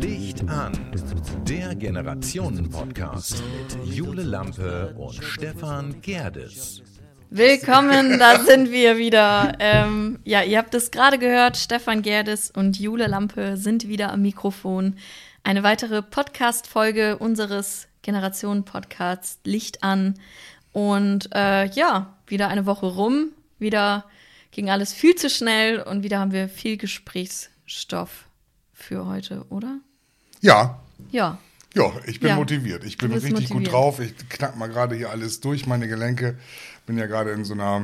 Licht an, der Generationen-Podcast mit Jule Lampe und Stefan Gerdes. Willkommen, da sind wir wieder. Ähm, ja, ihr habt es gerade gehört, Stefan Gerdes und Jule Lampe sind wieder am Mikrofon. Eine weitere Podcast-Folge unseres Generationen-Podcasts Licht an. Und äh, ja, wieder eine Woche rum, wieder ging alles viel zu schnell und wieder haben wir viel Gesprächsstoff für heute, oder? Ja. Ja. Ja, ich bin Ja. motiviert. Ich bin richtig gut motiviert. drauf. Ich knack mal gerade hier alles durch, meine Gelenke. Bin ja gerade in so einer,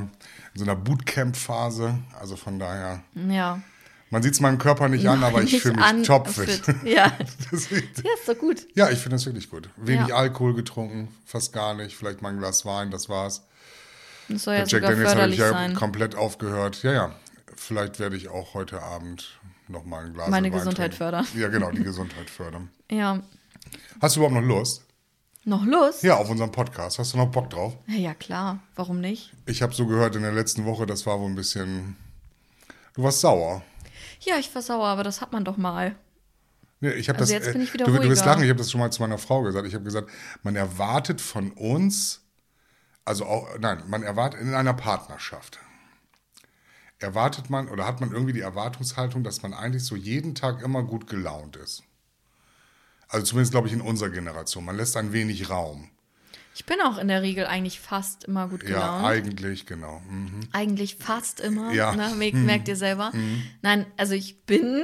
in so einer Bootcamp-Phase. Also von daher, Ja. Man sieht es meinem Körper nicht an, aber ich fühle mich topfit. fit. Ja. Ja, ist doch gut. ja, ich finde das wirklich gut. Wenig Ja. Alkohol getrunken, fast gar nicht. Vielleicht mal ein Glas Wein, das war's. Das soll ja Jack sogar Daniels habe ich ja sein. komplett aufgehört. Ja, ja. Vielleicht werde ich auch heute Abend noch mal ein Glas Meine Wein Gesundheit trinken. fördern. Ja, genau, die Gesundheit fördern. Ja. Hast du überhaupt noch Lust? Noch Lust? Ja, auf unserem Podcast. Hast du noch Bock drauf? Ja, ja, klar. Warum nicht? Ich habe so gehört in der letzten Woche, das war wohl ein bisschen. Du warst sauer. Ja, ich war sauer, aber das hat man doch mal. Nee, ich hab Also das, jetzt bin ich wieder du, du wirst ruhiger. lachen, ich habe das schon mal zu meiner Frau gesagt. Ich habe gesagt, man erwartet von uns, also auch, nein, man erwartet in einer Partnerschaft. Erwartet man oder hat man irgendwie die Erwartungshaltung, dass man eigentlich so jeden Tag immer gut gelaunt ist. Also zumindest glaube ich in unserer Generation. Man lässt ein wenig Raum. Ich bin auch in der Regel eigentlich fast immer gut Ja, gelaunt. eigentlich, genau. Mhm. eigentlich fast immer. Ja. Ne? Mer- Merkt ihr selber? Nein, also ich bin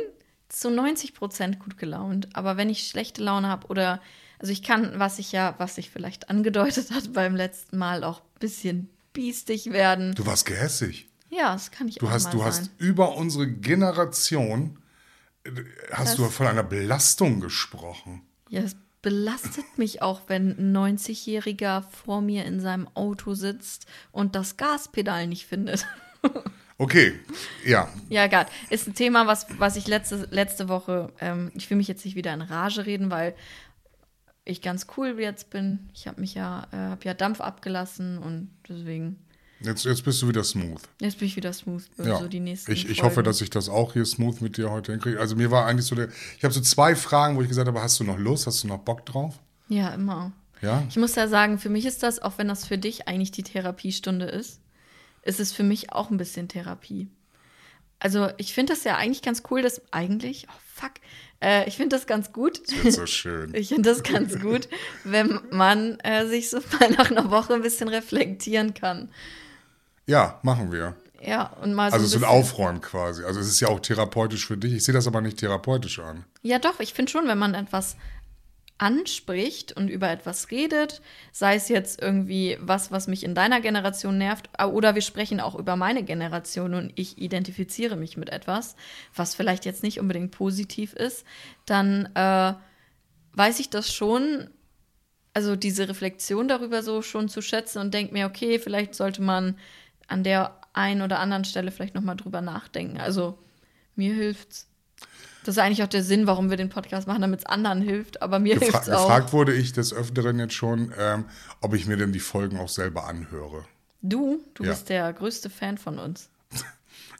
zu 90 Prozent gut gelaunt. Aber wenn ich schlechte Laune habe oder, also ich kann, was ich ja, was sich vielleicht angedeutet hat beim letzten Mal, auch ein bisschen biestig werden. Du warst gehässig. Ja, das kann ich Du auch hast, mal du sein. hast über unsere Generation äh, hast du von einer Belastung gesprochen. Ja, es belastet mich auch, wenn ein 90-Jähriger vor mir in seinem Auto sitzt und das Gaspedal nicht findet. Okay, ja, Ja, egal. Ist ein Thema, was, was ich letzte, letzte Woche, ähm, ich will mich jetzt nicht wieder in Rage reden, weil ich ganz cool jetzt bin. Ich habe mich ja, äh, habe ja Dampf abgelassen und deswegen, jetzt, jetzt bist du wieder smooth. jetzt bin ich wieder smooth für Ja. so die nächsten ich ich Folgen. hoffe, dass ich das auch hier smooth mit dir heute hinkriege. Also mir war eigentlich so der, ich habe so zwei Fragen, wo ich gesagt habe, hast du noch Lust, hast du noch Bock drauf? Ja, immer. Ja? Ich muss ja sagen, für mich ist das, auch wenn das für dich eigentlich die Therapiestunde ist, ist es für mich auch ein bisschen Therapie. Also ich finde das ja eigentlich ganz cool, dass eigentlich, oh fuck, äh, ich finde das ganz gut. Das wird so schön. Ich finde das ganz gut, wenn man äh, sich so mal nach einer Woche ein bisschen reflektieren kann. Ja, machen wir. Ja, und mal so Also ein so ein. Aufräumen quasi. Also es ist ja auch therapeutisch für dich. Ich sehe das aber nicht therapeutisch an. Ja, doch, ich finde schon, wenn man etwas anspricht und über etwas redet, sei es jetzt irgendwie was, was mich in deiner Generation nervt, oder wir sprechen auch über meine Generation und ich identifiziere mich mit etwas, was vielleicht jetzt nicht unbedingt positiv ist, dann äh, weiß ich das schon, also diese Reflexion darüber so schon zu schätzen und denke mir, okay, vielleicht sollte man an der einen oder anderen Stelle vielleicht nochmal drüber nachdenken. Also mir hilft's. Das ist eigentlich auch der Sinn, warum wir den Podcast machen, damit es anderen hilft, aber mir Gefra hilft's auch. gefragt wurde ich des Öfteren jetzt schon, ähm, ob ich mir denn die Folgen auch selber anhöre. Du, du Ja. bist der größte Fan von uns.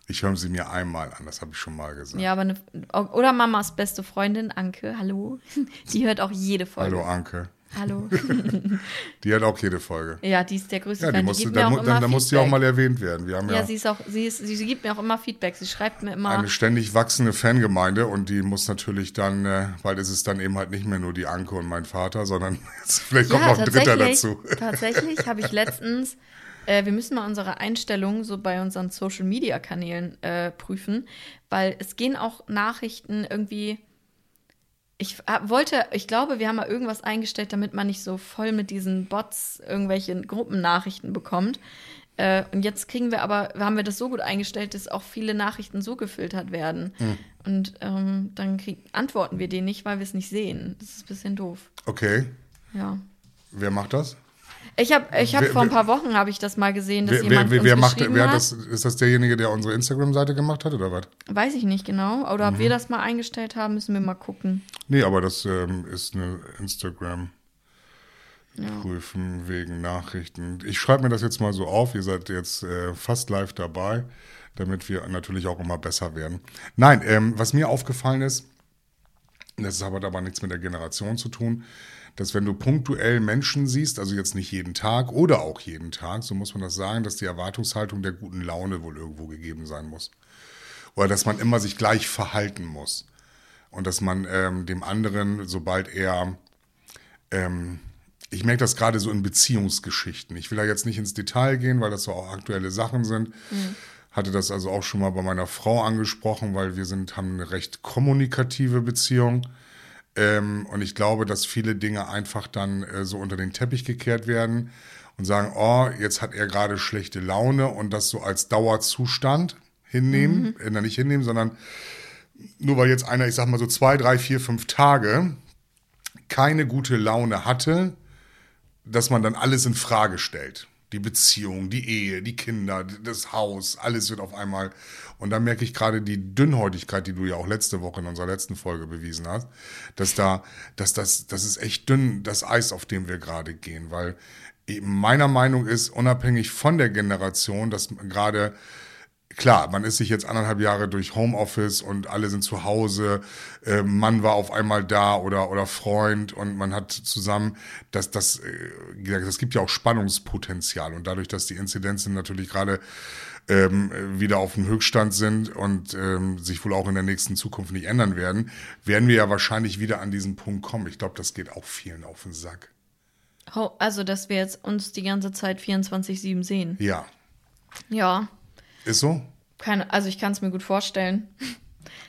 Ich höre sie mir einmal an, das habe ich schon mal gesagt. Ja, aber eine, oder Mamas beste Freundin, Anke, hallo. Die hört auch jede Folge. Hallo Anke. Hallo. Die hört auch jede Folge. Ja, die ist der größte Ja, die Fan. musste, gibt mir da, auch mu- immer dann, da muss die auch mal erwähnt werden. Wir haben ja, Ja, sie ist auch, sie ist, sie, gibt mir auch immer Feedback. Sie schreibt mir immer. eine ständig wachsende Fangemeinde und die muss natürlich dann, äh, weil es ist dann eben halt nicht mehr nur die Anke und mein Vater, sondern vielleicht kommt noch ein Dritter dazu. Tatsächlich habe ich letztens, äh, wir müssen mal unsere Einstellungen so bei unseren Social Media Kanälen äh, prüfen, weil es gehen auch Nachrichten irgendwie. Ich äh, wollte, ich glaube, wir haben mal irgendwas eingestellt, damit man nicht so voll mit diesen Bots irgendwelche Gruppennachrichten bekommt. Äh, und jetzt kriegen wir aber, haben wir das so gut eingestellt, dass auch viele Nachrichten so gefiltert werden. Hm. Und ähm, dann krieg, antworten wir denen nicht, weil wir es nicht sehen. Das ist ein bisschen doof. Okay, Ja. wer macht das? Ich habe ich hab Wer- vor ein paar Wochen habe ich das mal gesehen, dass Wer, jemand wer, uns wer macht, geschrieben wer hat das, ist das derjenige, der unsere Instagram-Seite gemacht hat oder was? Weiß ich nicht genau. Oder Mhm. ob wir das mal eingestellt haben, müssen wir mal gucken. Nee, aber das ähm, ist eine Instagram. prüfen wegen Nachrichten. Ich schreibe mir das jetzt mal so auf. Ihr seid jetzt äh, fast live dabei, damit wir natürlich auch immer besser werden. Nein, ähm, was mir aufgefallen ist, das hat aber nichts mit der Generation zu tun, dass wenn du punktuell Menschen siehst, also jetzt nicht jeden Tag oder auch jeden Tag, so muss man das sagen, dass die Erwartungshaltung der guten Laune wohl irgendwo gegeben sein muss. Oder dass man immer sich gleich verhalten muss. Und dass man ähm, dem anderen, sobald er, ähm, ich merke das gerade so in Beziehungsgeschichten. Ich will da jetzt nicht ins Detail gehen, weil das so auch aktuelle Sachen sind. Mhm. Hatte das also auch schon mal bei meiner Frau angesprochen, weil wir sind, haben eine recht kommunikative Beziehung. Ähm, und ich glaube, dass viele Dinge einfach dann äh, so unter den Teppich gekehrt werden und sagen, oh, jetzt hat er gerade schlechte Laune und das so als Dauerzustand hinnehmen, mhm. äh, nicht hinnehmen, sondern nur weil jetzt einer, ich sag mal so zwei, drei, vier, fünf Tage keine gute Laune hatte, dass man dann alles in Frage stellt. Die Beziehung, die Ehe, die Kinder, das Haus, alles wird auf einmal. Und da merke ich gerade die Dünnhäutigkeit, die du ja auch letzte Woche in unserer letzten Folge bewiesen hast, dass da, dass das, das ist echt dünn, das Eis, auf dem wir gerade gehen, weil meiner Meinung ist, unabhängig von der Generation, dass gerade klar, man ist sich jetzt anderthalb Jahre durch Homeoffice und alle sind zu Hause, äh, Mann war auf einmal da oder, oder Freund und man hat zusammen, das, das, äh, das gibt ja auch Spannungspotenzial. Und dadurch, dass die Inzidenzen natürlich gerade ähm, wieder auf dem Höchststand sind und ähm, sich wohl auch in der nächsten Zukunft nicht ändern werden, werden wir ja wahrscheinlich wieder an diesen Punkt kommen. Ich glaube, das geht auch vielen auf den Sack. Also, dass wir jetzt uns die ganze Zeit 24-7 sehen. Ja. Ja, ist so? Keine, also ich kann es mir gut vorstellen.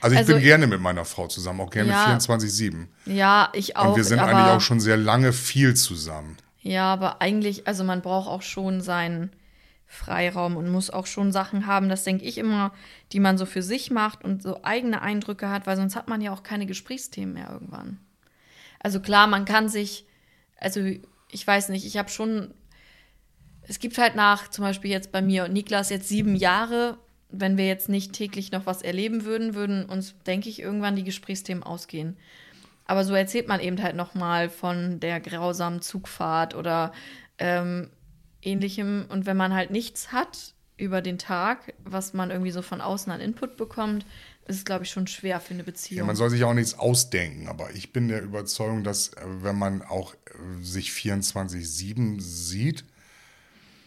Also ich also, bin gerne mit meiner Frau zusammen, auch gerne ja, 24-7. Ja, ich auch. Und wir sind aber, eigentlich auch schon sehr lange viel zusammen. Ja, aber eigentlich, also man braucht auch schon seinen Freiraum und muss auch schon Sachen haben, das denke ich immer, die man so für sich macht und so eigene Eindrücke hat, weil sonst hat man ja auch keine Gesprächsthemen mehr irgendwann. Also klar, man kann sich, also ich weiß nicht, ich habe schon es gibt halt nach, zum Beispiel jetzt bei mir und Niklas, jetzt sieben Jahre. Wenn wir jetzt nicht täglich noch was erleben würden, würden uns, denke ich, irgendwann die Gesprächsthemen ausgehen. Aber so erzählt man eben halt noch mal von der grausamen Zugfahrt oder ähm, ähnlichem. Und wenn man halt nichts hat über den Tag, was man irgendwie so von außen an Input bekommt, ist es, glaube ich, schon schwer für eine Beziehung. Ja, man soll sich auch nichts ausdenken, aber ich bin der Überzeugung, dass äh, wenn man auch äh, sich 24-7 sieht,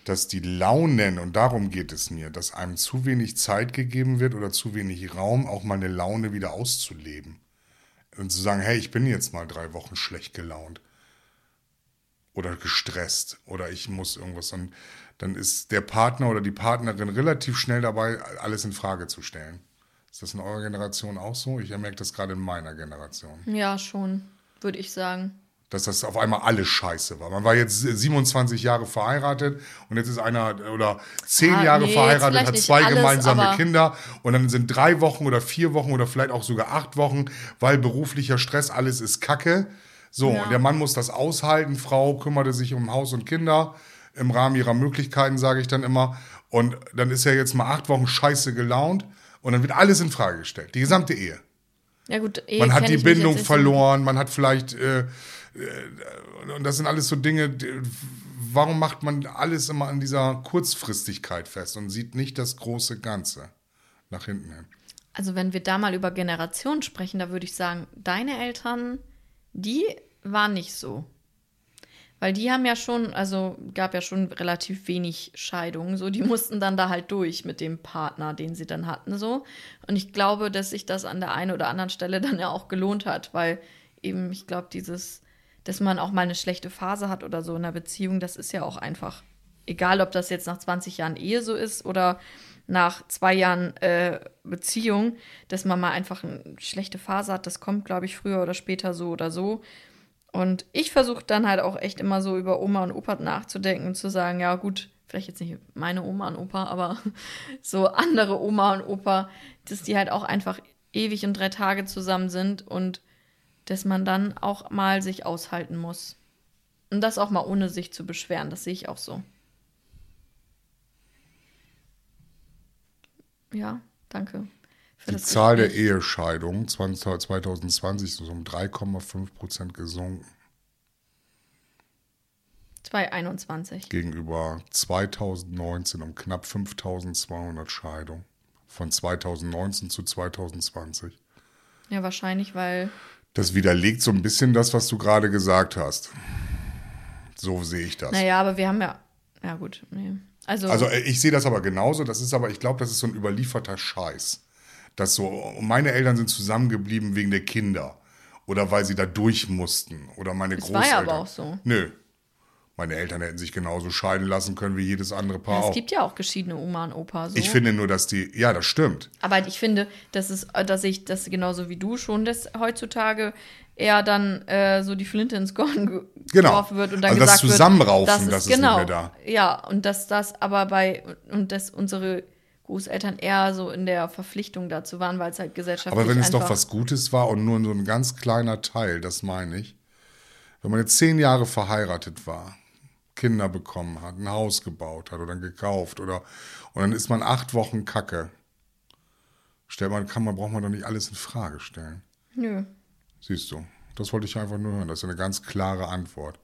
dass die Launen, und darum geht es mir, dass einem zu wenig Zeit gegeben wird oder zu wenig Raum, auch mal eine Laune wieder auszuleben. Und zu sagen, hey, ich bin jetzt mal drei Wochen schlecht gelaunt oder gestresst oder ich muss irgendwas. Und dann ist der Partner oder die Partnerin relativ schnell dabei, alles in Frage zu stellen. Ist das in eurer Generation auch so? Ich merke das gerade in meiner Generation. Ja, schon, würde ich sagen dass das auf einmal alles scheiße war. Man war jetzt 27 Jahre verheiratet und jetzt ist einer oder zehn ah, Jahre nee, verheiratet, hat zwei alles, gemeinsame Kinder und dann sind drei Wochen oder vier Wochen oder vielleicht auch sogar acht Wochen, weil beruflicher Stress, alles ist Kacke. So, ja. und der Mann muss das aushalten, Frau kümmerte sich um Haus und Kinder im Rahmen ihrer Möglichkeiten, sage ich dann immer. Und dann ist er jetzt mal acht Wochen scheiße gelaunt und dann wird alles in Frage gestellt, die gesamte Ehe. Ja gut, Ehe man hat die Bindung verloren, man hat vielleicht äh, äh, und das sind alles so Dinge, warum macht man alles immer an dieser Kurzfristigkeit fest und sieht nicht das große Ganze nach hinten hin? Also wenn wir da mal über Generationen sprechen, da würde ich sagen, deine Eltern, die waren nicht so. Weil die haben ja schon, also gab ja schon relativ wenig Scheidungen, so die mussten dann da halt durch mit dem Partner, den sie dann hatten, so. Und ich glaube, dass sich das an der einen oder anderen Stelle dann ja auch gelohnt hat, weil eben, ich glaube, dieses dass man auch mal eine schlechte Phase hat oder so in einer Beziehung, das ist ja auch einfach. Egal, ob das jetzt nach 20 Jahren Ehe so ist oder nach zwei Jahren äh, Beziehung, dass man mal einfach eine schlechte Phase hat, das kommt, glaube ich, früher oder später so oder so. Und ich versuche dann halt auch echt immer so über Oma und Opa nachzudenken und zu sagen, ja gut, vielleicht jetzt nicht meine Oma und Opa, aber so andere Oma und Opa, dass die halt auch einfach ewig und drei Tage zusammen sind und dass man dann auch mal sich aushalten muss. Und das auch mal ohne sich zu beschweren, das sehe ich auch so. Ja, danke. Die Zahl der Ehescheidungen 2020 ist um 3,5 Prozent gesunken. 2021. gegenüber 2019 um knapp 5200 Scheidungen. Von 2019 zu 2020. Ja, wahrscheinlich, weil. Das widerlegt so ein bisschen das, was du gerade gesagt hast. So sehe ich das. Naja, aber wir haben ja. Ja, gut. Nee. Also, Also äh, ich sehe das aber genauso. Das ist aber, ich glaube, das ist so ein überlieferter Scheiß. Dass so, meine Eltern sind zusammengeblieben wegen der Kinder. Oder weil sie da durch mussten. Oder meine Es war Großeltern. ja aber auch so. Nö. Meine Eltern hätten sich genauso scheiden lassen können wie jedes andere Paar ja, es auch. gibt ja auch geschiedene Oma und Opa. So. Ich finde nur, dass die, ja, das stimmt. Aber ich finde, dass es, dass ich das genauso wie du schon, dass heutzutage eher dann äh, so die Flinte ins Korn ge Genau. geworfen wird und dann Also das gesagt Zusammenraufen, wird, dass es, das ist nicht genau, mehr da. Ja, und dass das aber bei und dass unsere Großeltern eher so in der Verpflichtung dazu waren, weil es halt gesellschaftlich Aber wenn es doch was Gutes war und nur so ein ganz kleiner Teil, das meine ich. Wenn man jetzt zehn Jahre verheiratet war, Kinder bekommen hat, ein Haus gebaut hat oder gekauft oder und dann ist man acht Wochen Kacke. Stellt man, kann man, braucht man doch nicht alles in Frage stellen. Nö. Siehst du, das wollte ich einfach nur hören. Das ist eine ganz klare Antwort.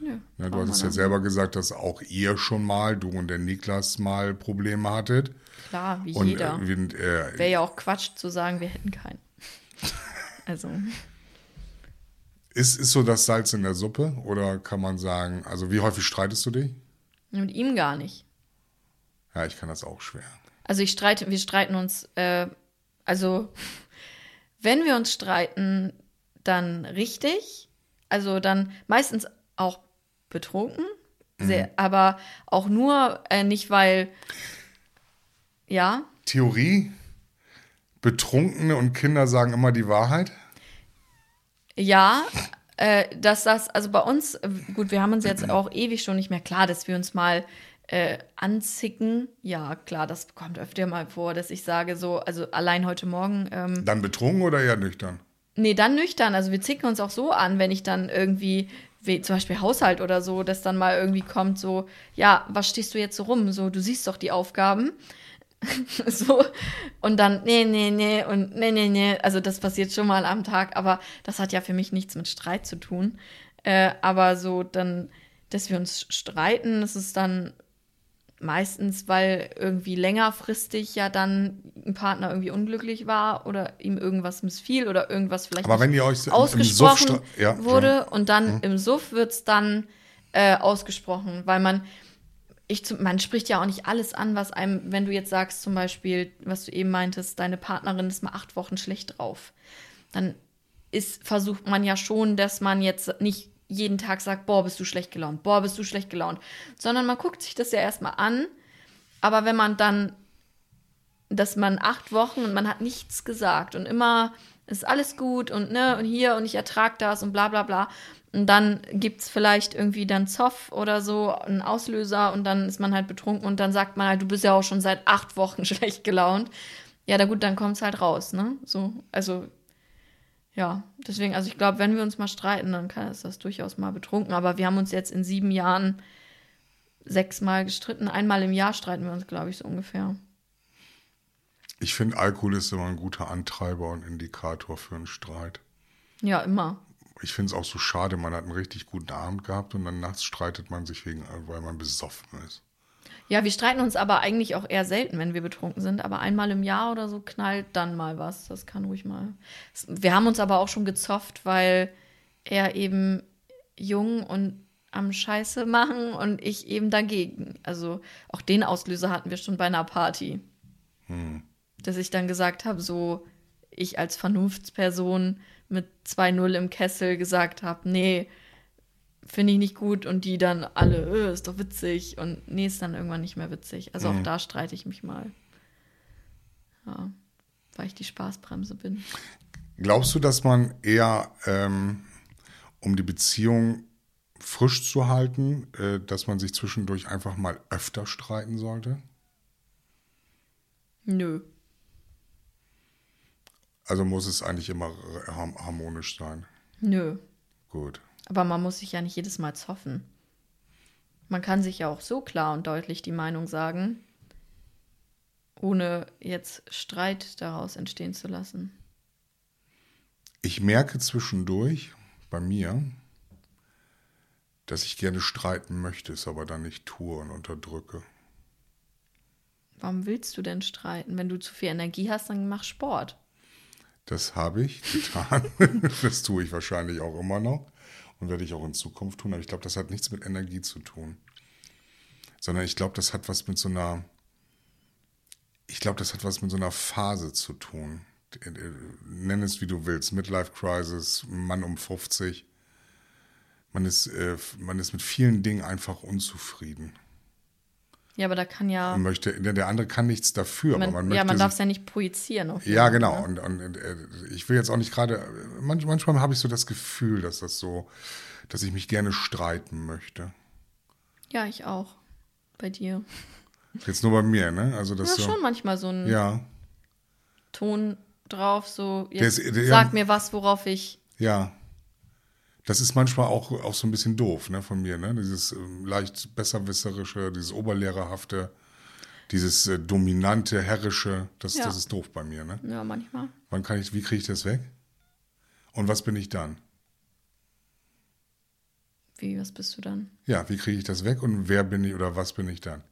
Nö. Ne, du hattest ja selber gesagt, dass auch ihr schon mal, du und der Niklas mal Probleme hattet. Klar, wie Und jeder. äh, äh, Wäre ja auch Quatsch zu sagen, wir hätten keinen. also, ist, ist so das Salz in der Suppe? Oder kann man sagen, also wie häufig streitest du dich? mit ihm gar nicht. Ja, ich kann das auch schwer. Also ich streite, wir streiten uns, äh, also wenn wir uns streiten, dann richtig. Also dann meistens auch betrunken, sehr, aber auch nur äh, nicht, weil, ja, Theorie, Betrunkene und Kinder sagen immer die Wahrheit. ja, äh, dass das, also bei uns, gut, wir haben uns jetzt auch ewig schon nicht mehr klar, dass wir uns mal äh, anzicken. Ja, klar, das kommt öfter mal vor, dass ich sage so, also allein heute Morgen, ähm, Dann betrunken oder eher nüchtern? Nee, dann nüchtern. Also wir zicken uns auch so an, wenn ich dann irgendwie, wie, zum Beispiel Haushalt oder so, dass dann mal irgendwie kommt, so, ja, was stehst du jetzt so rum? So, du siehst doch die Aufgaben. so. Und dann, nee, nee, nee, und nee, nee, nee. Also das passiert schon mal am Tag, aber das hat ja für mich nichts mit Streit zu tun. Äh, aber so dann, dass wir uns streiten, das ist dann meistens, weil irgendwie längerfristig ja dann ein Partner irgendwie unglücklich war oder ihm irgendwas missfiel oder irgendwas vielleicht Aber wenn ihr euch so ausgesprochen ja, wurde und dann im Suff wird es dann äh, ausgesprochen, weil man ich man spricht ja auch nicht alles an, was einem, wenn du jetzt sagst zum Beispiel, was du eben meintest, deine Partnerin ist mal acht Wochen schlecht drauf, dann ist, versucht man ja schon, dass man jetzt nicht jeden Tag sagt, boah, bist du schlecht gelaunt, boah, bist du schlecht gelaunt, sondern man guckt sich das ja erstmal an, aber wenn man dann, dass man acht Wochen und man hat nichts gesagt und immer ist alles gut und ne, und hier und ich ertrag das und bla bla bla. Und dann gibt's vielleicht irgendwie dann Zoff oder so, einen Auslöser und dann ist man halt betrunken und dann sagt man halt, du bist ja auch schon seit acht Wochen schlecht gelaunt. Ja, da gut, dann kommt's halt raus, ne? So, also ja, deswegen, also ich glaube, wenn wir uns mal streiten, dann kann es das durchaus mal betrunken. Aber wir haben uns jetzt in sieben Jahren sechsmal gestritten. Einmal im Jahr streiten wir uns, glaube ich, so ungefähr. Ich finde, Alkohol ist immer ein guter Antreiber und Indikator für einen Streit. Ja, immer. Ich finde es auch so schade, man hat einen richtig guten Abend gehabt und dann nachts streitet man sich wegen, weil man besoffen ist. Ja, wir streiten uns aber eigentlich auch eher selten, wenn wir betrunken sind. Aber einmal im Jahr oder so knallt dann mal was. Das kann ruhig mal. Wir haben uns aber auch schon gezofft, weil er eben jung und am Scheiße machen und ich eben dagegen. Also auch den Auslöser hatten wir schon bei einer Party. Dass ich dann gesagt habe, so ich als Vernunftsperson mit 2-0 im Kessel gesagt habe, nee, finde ich nicht gut und die dann alle, äh, ist doch witzig und nee, ist dann irgendwann nicht mehr witzig. Also auch da streite ich mich mal. Ja, weil ich die Spaßbremse bin. Glaubst du, dass man eher, ähm, um die Beziehung frisch zu halten, äh, dass man sich zwischendurch einfach mal öfter streiten sollte? Nö. Also muss es eigentlich immer har- harmonisch sein. Nö. Gut. Aber man muss sich ja nicht jedes Mal zoffen. Man kann sich ja auch so klar und deutlich die Meinung sagen, ohne jetzt Streit daraus entstehen zu lassen. Ich merke zwischendurch bei mir, dass ich gerne streiten möchte, es aber dann nicht tue und unterdrücke. Warum willst du denn streiten? Wenn du zu viel Energie hast, dann mach Sport. Das habe ich getan. das tue ich wahrscheinlich auch immer noch und werde ich auch in Zukunft tun. Aber ich glaube, das hat nichts mit Energie zu tun. Sondern ich glaube, das hat was mit so einer, ich glaube, das hat was mit so einer Phase zu tun. Nenn es wie du willst. Midlife Crisis, Mann um 50. Man ist, äh, man ist mit vielen Dingen einfach unzufrieden. Ja, aber da kann ja. Möchte, der andere kann nichts dafür, man, aber man möchte. Ja, man darf es ja nicht projizieren. Auf ja, genau. Ne? Und, und äh, ich will jetzt auch nicht gerade. Manchmal, manchmal habe ich so das Gefühl, dass das so, dass ich mich gerne streiten möchte. Ja, ich auch. Bei dir. Jetzt nur bei mir, ne? Also das ja, so, schon manchmal so ein ja. Ton drauf, so Der jetzt ist- der- sag mir was, worauf ich. Ja. Das ist manchmal auch, auch so ein bisschen doof, ne, von mir, ne? Dieses ähm, leicht besserwisserische, dieses oberlehrerhafte, dieses äh, dominante, herrische, das, Ja. das ist doof bei mir, ne? Ja, manchmal. Wann kann ich, wie kriege ich das weg? Und was bin ich dann? Wie, was bist du dann? Ja, wie kriege ich das weg und wer bin ich oder was bin ich dann?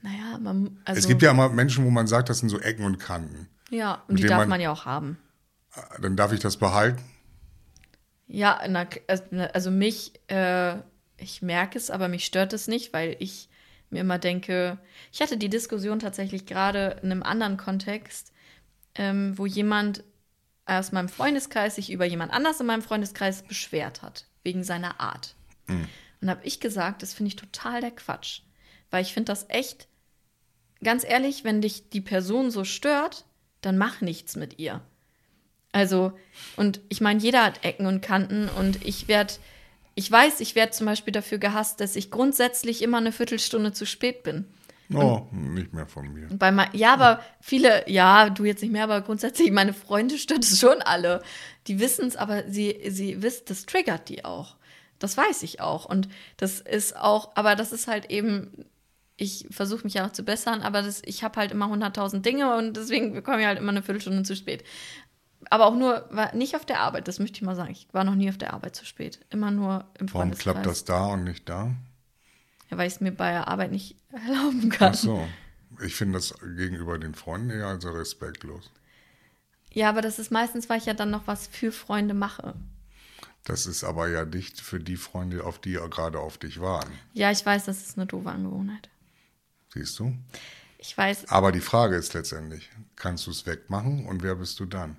Naja, man. Also, es gibt ja immer Menschen, wo man sagt, das sind so Ecken und Kanten. Ja, und die darf man- man ja auch haben. Dann darf ich das behalten. Ja, na, also mich, äh, ich merke es, aber mich stört es nicht, weil ich mir immer denke, ich hatte die Diskussion tatsächlich gerade in einem anderen Kontext, ähm, wo jemand aus meinem Freundeskreis sich über jemand anders in meinem Freundeskreis beschwert hat, wegen seiner Art. Und habe ich gesagt, das finde ich total der Quatsch, weil ich finde das echt, ganz ehrlich, wenn dich die Person so stört, dann mach nichts mit ihr. Also, und ich meine, jeder hat Ecken und Kanten und ich werde, ich weiß, ich werde zum Beispiel dafür gehasst, dass ich grundsätzlich immer eine Viertelstunde zu spät bin. Oh, nicht mehr von mir. Bei mein, ja, aber viele, ja, du jetzt nicht mehr, aber grundsätzlich, meine Freunde stört es schon alle. Die wissen es, aber sie, sie wissen, das triggert die auch. Das weiß ich auch. Und das ist auch, aber das ist halt eben, ich versuche mich ja noch zu bessern, aber das, ich habe halt immer hunderttausend Dinge und deswegen bekomme ich halt immer eine Viertelstunde zu spät. Aber auch nur, war nicht auf der Arbeit, das möchte ich mal sagen. Ich war noch nie auf der Arbeit zu spät. Immer nur im Warum Freundeskreis. klappt das da und nicht da? Ja, weil ich es mir bei der Arbeit nicht erlauben kann. Ach so. Ich finde das gegenüber den Freunden eher als respektlos. Ja, aber das ist meistens, weil ich ja dann noch was für Freunde mache. Das ist aber ja nicht für die Freunde, auf die gerade auf dich waren. Ja, ich weiß, das ist eine doofe Angewohnheit. Siehst du? Ich weiß, Aber die Frage ist letztendlich, kannst du es wegmachen und wer bist du dann?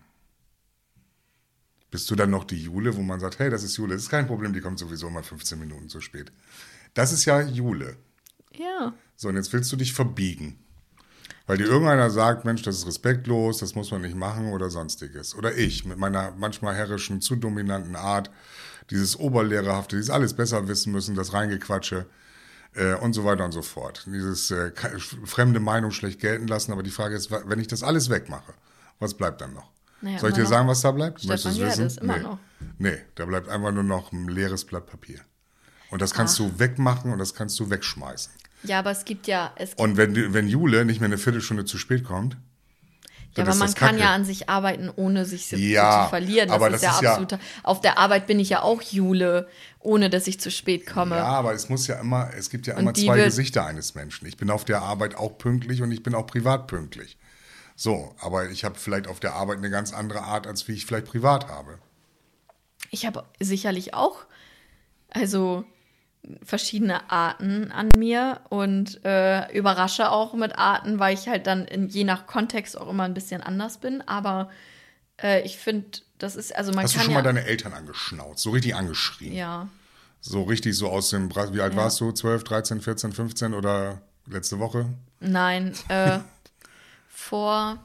Bist du dann noch die Jule, wo man sagt, hey, das ist Jule, das ist kein Problem, die kommt sowieso mal 15 Minuten zu spät. Das ist ja Jule. ja. So, und jetzt willst du dich verbiegen. Weil dir irgendeiner sagt, Mensch, das ist respektlos, das muss man nicht machen oder sonstiges. Oder ich mit meiner manchmal herrischen, zu dominanten Art, dieses Oberlehrerhafte, dieses alles besser wissen müssen, das Reingequatsche äh, und so weiter und so fort. Dieses äh, fremde Meinung schlecht gelten lassen. Aber die Frage ist, wenn ich das alles wegmache, was bleibt dann noch? Naja, Soll ich dir sagen, was da bleibt? Stefan Möchtest du es wissen? immer nee. noch. nee, da bleibt einfach nur noch ein leeres Blatt Papier. Und das kannst du wegmachen und das kannst du wegschmeißen. Ja, aber es gibt ja, es Und wenn, wenn Jule nicht mehr eine Viertelstunde zu spät kommt, ja, aber man kann ja an sich arbeiten, ohne sich Ja, zu verlieren. Das aber ist das ja ist ja- absolut. Auf der Arbeit bin ich ja auch Jule, ohne dass ich zu spät komme. Ja, aber es muss ja immer, es gibt ja immer zwei Gesichter eines Menschen. Ich bin auf der Arbeit auch pünktlich und ich bin auch privat pünktlich. So, aber ich habe vielleicht auf der Arbeit eine ganz andere Art, als wie ich vielleicht privat habe. Ich habe sicherlich auch, also verschiedene Arten an mir und äh, überrasche auch mit Arten, weil ich halt dann in, je nach Kontext auch immer ein bisschen anders bin. Aber äh, ich finde, das ist, also man Hast du kann schon ja, mal deine Eltern angeschnauzt, so richtig angeschrien? ja, So richtig so aus dem, Bra- wie alt Ja. warst du? 12, 13, 14, 15 oder letzte Woche? nein, äh, vor,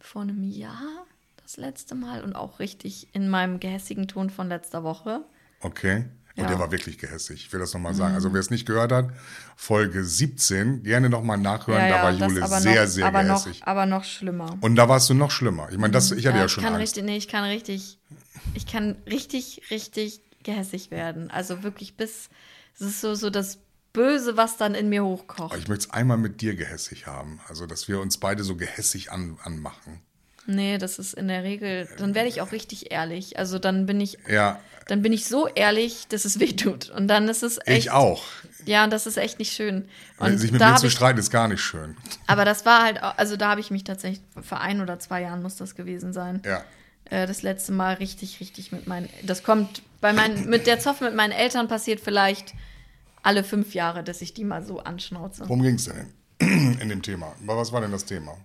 vor einem Jahr das letzte Mal und auch richtig in meinem gehässigen Ton von letzter Woche. Okay. Und Ja. der war wirklich gehässig. Ich will das nochmal sagen. Also wer es nicht gehört hat, Folge 17, gerne nochmal nachhören. da war Jule sehr, noch, sehr aber gehässig. noch, aber noch schlimmer. Und da warst du noch schlimmer. Ich meine, das, ich hatte ja, ich schon kann Angst. richtig, nee, ich kann richtig, ich kann richtig, richtig gehässig werden. Also wirklich bis, es ist so, so das Böse, was dann in mir hochkocht. Ich möchte es einmal mit dir gehässig haben. Also, dass wir uns beide so gehässig an, anmachen. Nee, das ist in der Regel, dann werde ich auch richtig ehrlich. Also dann bin ich, Ja, dann bin ich so ehrlich, dass es weh tut. Und dann ist es echt. ich auch. Ja, und das ist echt nicht schön. Wenn Und sich mit mir zu streiten, ist gar nicht schön. aber das war halt, also da habe ich mich tatsächlich, vor ein oder zwei Jahren muss das gewesen sein. Ja. Äh, das letzte Mal richtig, richtig mit meinen, das kommt bei meinen, mit der Zoff mit meinen Eltern passiert vielleicht alle fünf Jahre, dass ich die mal so anschnauze. Worum ging es denn in, dem Thema? Was war denn das Thema?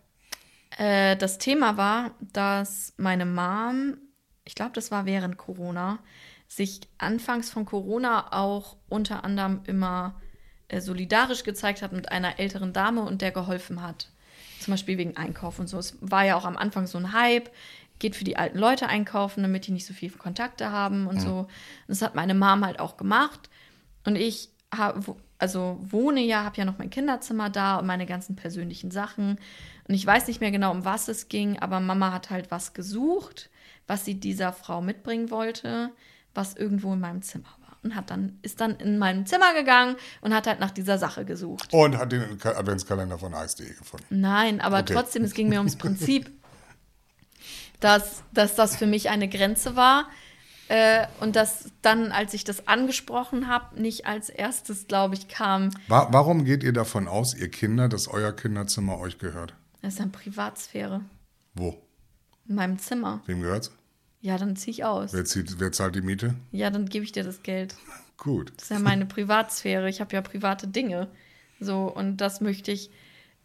Äh, das Thema war, dass meine Mom, ich glaube, das war während Corona, sich anfangs von Corona auch unter anderem immer äh, solidarisch gezeigt hat mit einer älteren Dame und der geholfen hat. Zum Beispiel wegen Einkauf und so. Es war ja auch am Anfang so ein Hype, geht für die alten Leute einkaufen, damit die nicht so viele Kontakte haben und so. Und das hat meine Mom halt auch gemacht. Und ich habe, also wohne ja, habe ja noch mein Kinderzimmer da und meine ganzen persönlichen Sachen. Und ich weiß nicht mehr genau, um was es ging, aber Mama hat halt was gesucht, was sie dieser Frau mitbringen wollte, was irgendwo in meinem Zimmer war. Und hat dann, ist dann in meinem Zimmer gegangen und hat halt nach dieser Sache gesucht. Und hat den Ka- Adventskalender von Eis.de gefunden. Nein, aber Okay. trotzdem, es ging mir ums Prinzip, dass, dass das für mich eine Grenze war. Äh, und dass dann, als ich das angesprochen habe, nicht als erstes, glaube ich, kam, Wa warum geht ihr davon aus, ihr Kinder, dass euer Kinderzimmer euch gehört? das ist dann Privatsphäre. Wo? In meinem Zimmer. Wem gehört's? Ja, dann ziehe ich aus. Wer, zieht, wer zahlt die Miete? Ja, dann gebe ich dir das Geld. Gut. Das ist ja meine Privatsphäre. Ich habe ja private Dinge. So, und das möchte ich.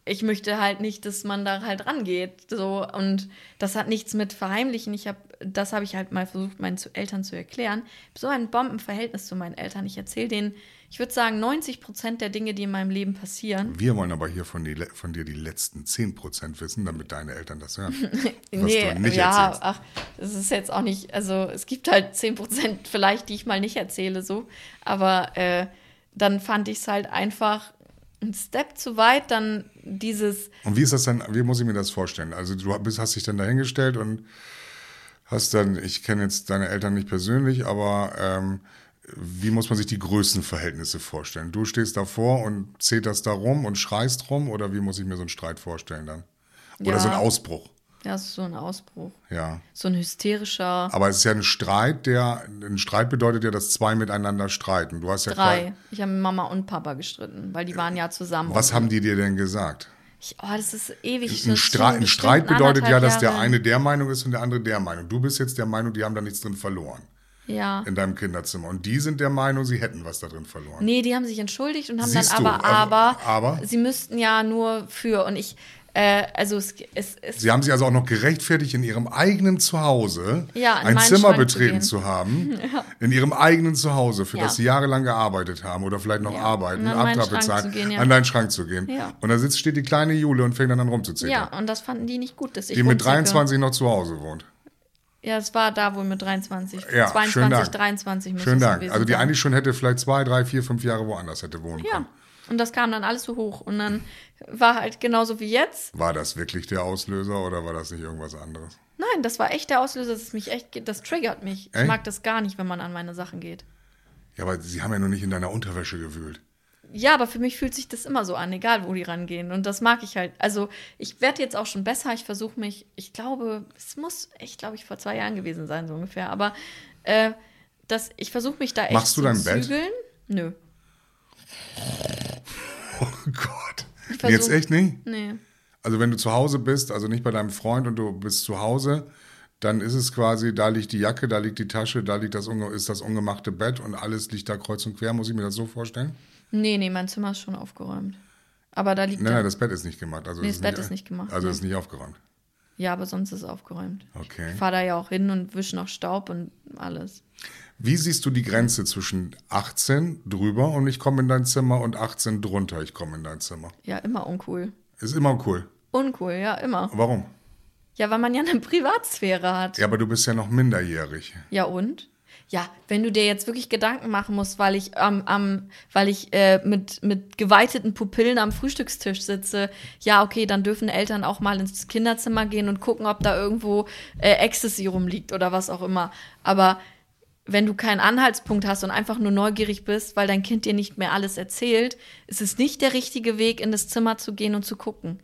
Ich möchte halt nicht, dass man da halt rangeht. So, und das hat nichts mit Verheimlichen. Ich habe, das habe ich halt mal versucht, meinen Eltern zu erklären. Ich habe so ein Bombenverhältnis zu meinen Eltern. Ich erzähle denen, ich würde sagen, 90 Prozent der Dinge, die in meinem Leben passieren. Wir wollen aber hier von, die, von dir die letzten 10% wissen, damit deine Eltern das hören. Nee, ja, erzählst. ach, das ist jetzt auch nicht, also es gibt halt 10% vielleicht, die ich mal nicht erzähle, so. Aber äh, dann fand ich es halt einfach ein Step zu weit, dann dieses, Und wie ist das dann, wie muss ich mir das vorstellen? Also du bist, hast dich dann dahingestellt und hast dann, ich kenne jetzt deine Eltern nicht persönlich, aber ähm, wie muss man sich die Größenverhältnisse vorstellen? Du stehst davor und zeterst da rum und schreist rum oder wie muss ich mir so einen Streit vorstellen dann? Oder Ja. so ein Ausbruch, ja, es ist so ein Ausbruch, ja. so ein hysterischer Aber es ist ja ein Streit, der, ein Streit bedeutet ja, dass zwei miteinander streiten. Du hast ja drei. Ich habe mit Mama und Papa gestritten, weil die waren ja zusammen. Was haben die dir denn gesagt? ich, oh, das ist ewig. Ein, Streit, ein Streit bedeutet ja, dass der eine der Meinung ist und der andere der Meinung. Du bist jetzt der Meinung, die haben da nichts drin verloren Ja. in deinem Kinderzimmer. Und die sind der Meinung, sie hätten was da drin verloren. Nee, die haben sich entschuldigt und haben Siehst dann du, aber, also, aber, aber? sie müssten ja nur für und ich, äh, also es, es, es Sie haben sich also auch noch gerechtfertigt, in ihrem eigenen Zuhause Ja, in ein Zimmer Schrank zu betreten gehen. zu, haben. In ihrem eigenen Zuhause, für Ja. das sie jahrelang gearbeitet haben oder vielleicht noch Ja, arbeiten, Schrank bezahlen, zu gehen, ja. an deinen Schrank zu gehen. Ja. Und da sitzt, steht die kleine Jule und fängt dann an rumzuziehen. Ja, und das fanden die nicht gut, dass ich die mit rumzicke. 23 noch zu Hause wohnt. Ja, es war da wohl mit 23. Ja, 22, schönen Dank. 23 müsste Schönen Dank. Also die eigentlich schon hätte vielleicht zwei, drei, vier, fünf Jahre woanders hätte wohnen Ja, können. Und das kam dann alles so hoch. Und dann war halt genauso wie jetzt. War das wirklich der Auslöser oder war das nicht irgendwas anderes? Nein, das war echt der Auslöser, dass es mich echt, das triggert mich. Ich Echt? mag das gar nicht, wenn man an meine Sachen geht. Ja, aber sie haben ja nur nicht in deiner Unterwäsche gewühlt. Ja, aber für mich fühlt sich das immer so an, egal wo die rangehen. Und das mag ich halt. Also, ich werde jetzt auch schon besser. Ich versuche mich, ich glaube, es muss echt, glaube ich, vor zwei Jahren gewesen sein, so ungefähr. Aber äh, das, ich versuche mich da echt Machst du zu dein Bett? zügeln. Nö. Oh Gott. versuch- Jetzt echt nicht? Nee. Also wenn du zu Hause bist, also nicht bei deinem Freund und du bist zu Hause, dann ist es quasi, da liegt die Jacke, da liegt die Tasche, da liegt das, ist das ungemachte Bett und alles liegt da kreuz und quer. Muss ich mir das so vorstellen? Nee, nee, mein Zimmer ist schon aufgeräumt. Aber da liegt Nein, nein, das Bett ist nicht gemacht. Also Nee, das Bett ist nicht gemacht, Also nee. ist nicht aufgeräumt. Ja, aber sonst ist es aufgeräumt. Okay. Ich fahre da ja auch hin und wische noch Staub und alles. Wie siehst du die Grenze zwischen 18 drüber und ich komme in dein Zimmer und 18 drunter, ich komme in dein Zimmer? Ja, immer uncool. Ist immer cool. Uncool, ja, immer. Warum? Ja, weil man ja eine Privatsphäre hat. Ja, aber du bist ja noch minderjährig. Ja, und? Ja, wenn du dir jetzt wirklich Gedanken machen musst, weil ich am, am weil ich äh, mit, mit geweiteten Pupillen am Frühstückstisch sitze, ja, okay, dann dürfen Eltern auch mal ins Kinderzimmer gehen und gucken, ob da irgendwo äh, Ecstasy rumliegt oder was auch immer. Aber wenn du keinen Anhaltspunkt hast und einfach nur neugierig bist, weil dein Kind dir nicht mehr alles erzählt, ist es nicht der richtige Weg, in das Zimmer zu gehen und zu gucken.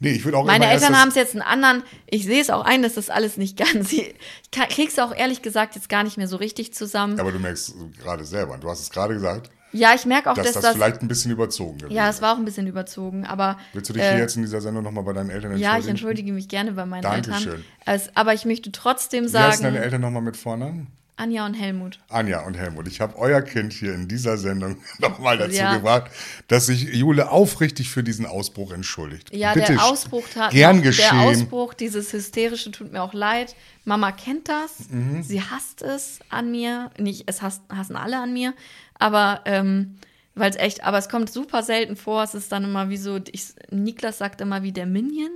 Nee, ich würde auch Meine Eltern haben es jetzt einen anderen. Ich sehe es auch ein, dass das alles nicht ganz. Ich krieg's auch ehrlich gesagt jetzt gar nicht mehr so richtig zusammen. Aber du merkst gerade selber, du hast es gerade gesagt, Ja, ich merke auch, dass dass, das, das. vielleicht ein bisschen überzogen gewesen ja, es war auch ein bisschen überzogen, aber. Willst du dich äh, hier jetzt in dieser Sendung nochmal bei deinen Eltern entschuldigen? Ja, ich entschuldige mich gerne bei meinen Dankeschön. Eltern. Es, aber ich möchte trotzdem Wie heißen sagen, deine Eltern nochmal mit Vornamen? Anja und Helmut. Anja und Helmut, ich habe euer Kind hier in dieser Sendung nochmal dazu Ja. gebracht, dass sich Jule aufrichtig für diesen Ausbruch entschuldigt. Ja, Bitte der Ausbruch tat Gern der geschehen. Ausbruch, dieses hysterische tut mir auch leid. Mama kennt das. Mhm. Sie hasst es an mir. Nicht, es hasst, hassen alle an mir. Aber ähm, weil es echt, aber es kommt super selten vor. Es ist dann immer wie so, ich, Niklas sagt immer wie der Minion,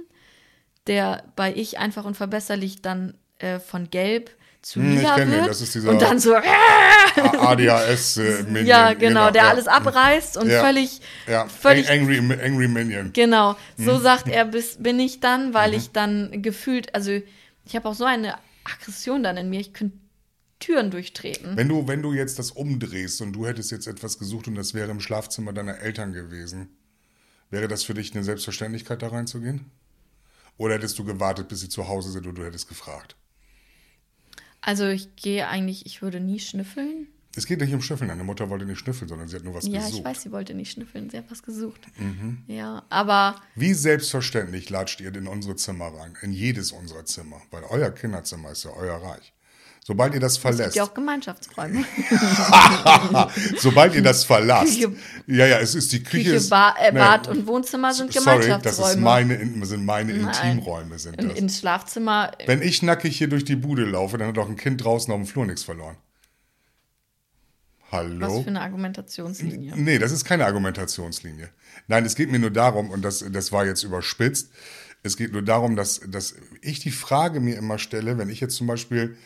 der bei ich einfach unverbesserlich dann äh, von gelb zu Hm, ich lila kenn den, wird. das ist dieser- und dann so, ADHS äh, Minion. ja, genau, der ja. alles abreißt und Ja. völlig, Ja, völlig Angry, Angry Minion. Genau, so Mhm. sagt er, bis, bin ich dann, weil ich dann gefühlt, also ich habe auch so eine Aggression dann in mir, ich könnte Türen durchtreten. Wenn du, wenn du jetzt das umdrehst und du hättest jetzt etwas gesucht und das wäre im Schlafzimmer deiner Eltern gewesen, wäre das für dich eine Selbstverständlichkeit, da reinzugehen? Oder hättest du gewartet, bis sie zu Hause sind und du hättest gefragt? Also ich gehe eigentlich, ich würde nie schnüffeln. Es geht nicht um Schnüffeln. Deine Mutter wollte nicht schnüffeln, sondern sie hat nur was Ja, gesucht. ich weiß, sie wollte nicht schnüffeln, sie hat was gesucht. Mhm. Ja, aber Wie selbstverständlich latscht ihr in unsere Zimmer rein? In jedes unserer Zimmer. Weil euer Kinderzimmer ist ja euer Reich. Sobald ihr das es gibt verlässt, ja auch Gemeinschaftsräume. sobald ihr das verlasst, Küche- ja, ja, es ist die Küche. Küche, ist- äh, Nee, Bad und Wohnzimmer sind Sorry, das Gemeinschaftsräume. ist meine, in- sind meine Nein. Intimräume. Sind In, das. ins Schlafzimmer, Wenn ich nackig hier durch die Bude laufe, dann hat auch ein Kind draußen auf dem Flur nichts verloren. was Hallo? für eine Argumentationslinie. Nee, das ist keine Argumentationslinie. Nein, es geht mir nur darum, und das, das war jetzt überspitzt, es geht nur darum, dass, dass ich die Frage mir immer stelle, wenn ich jetzt zum Beispiel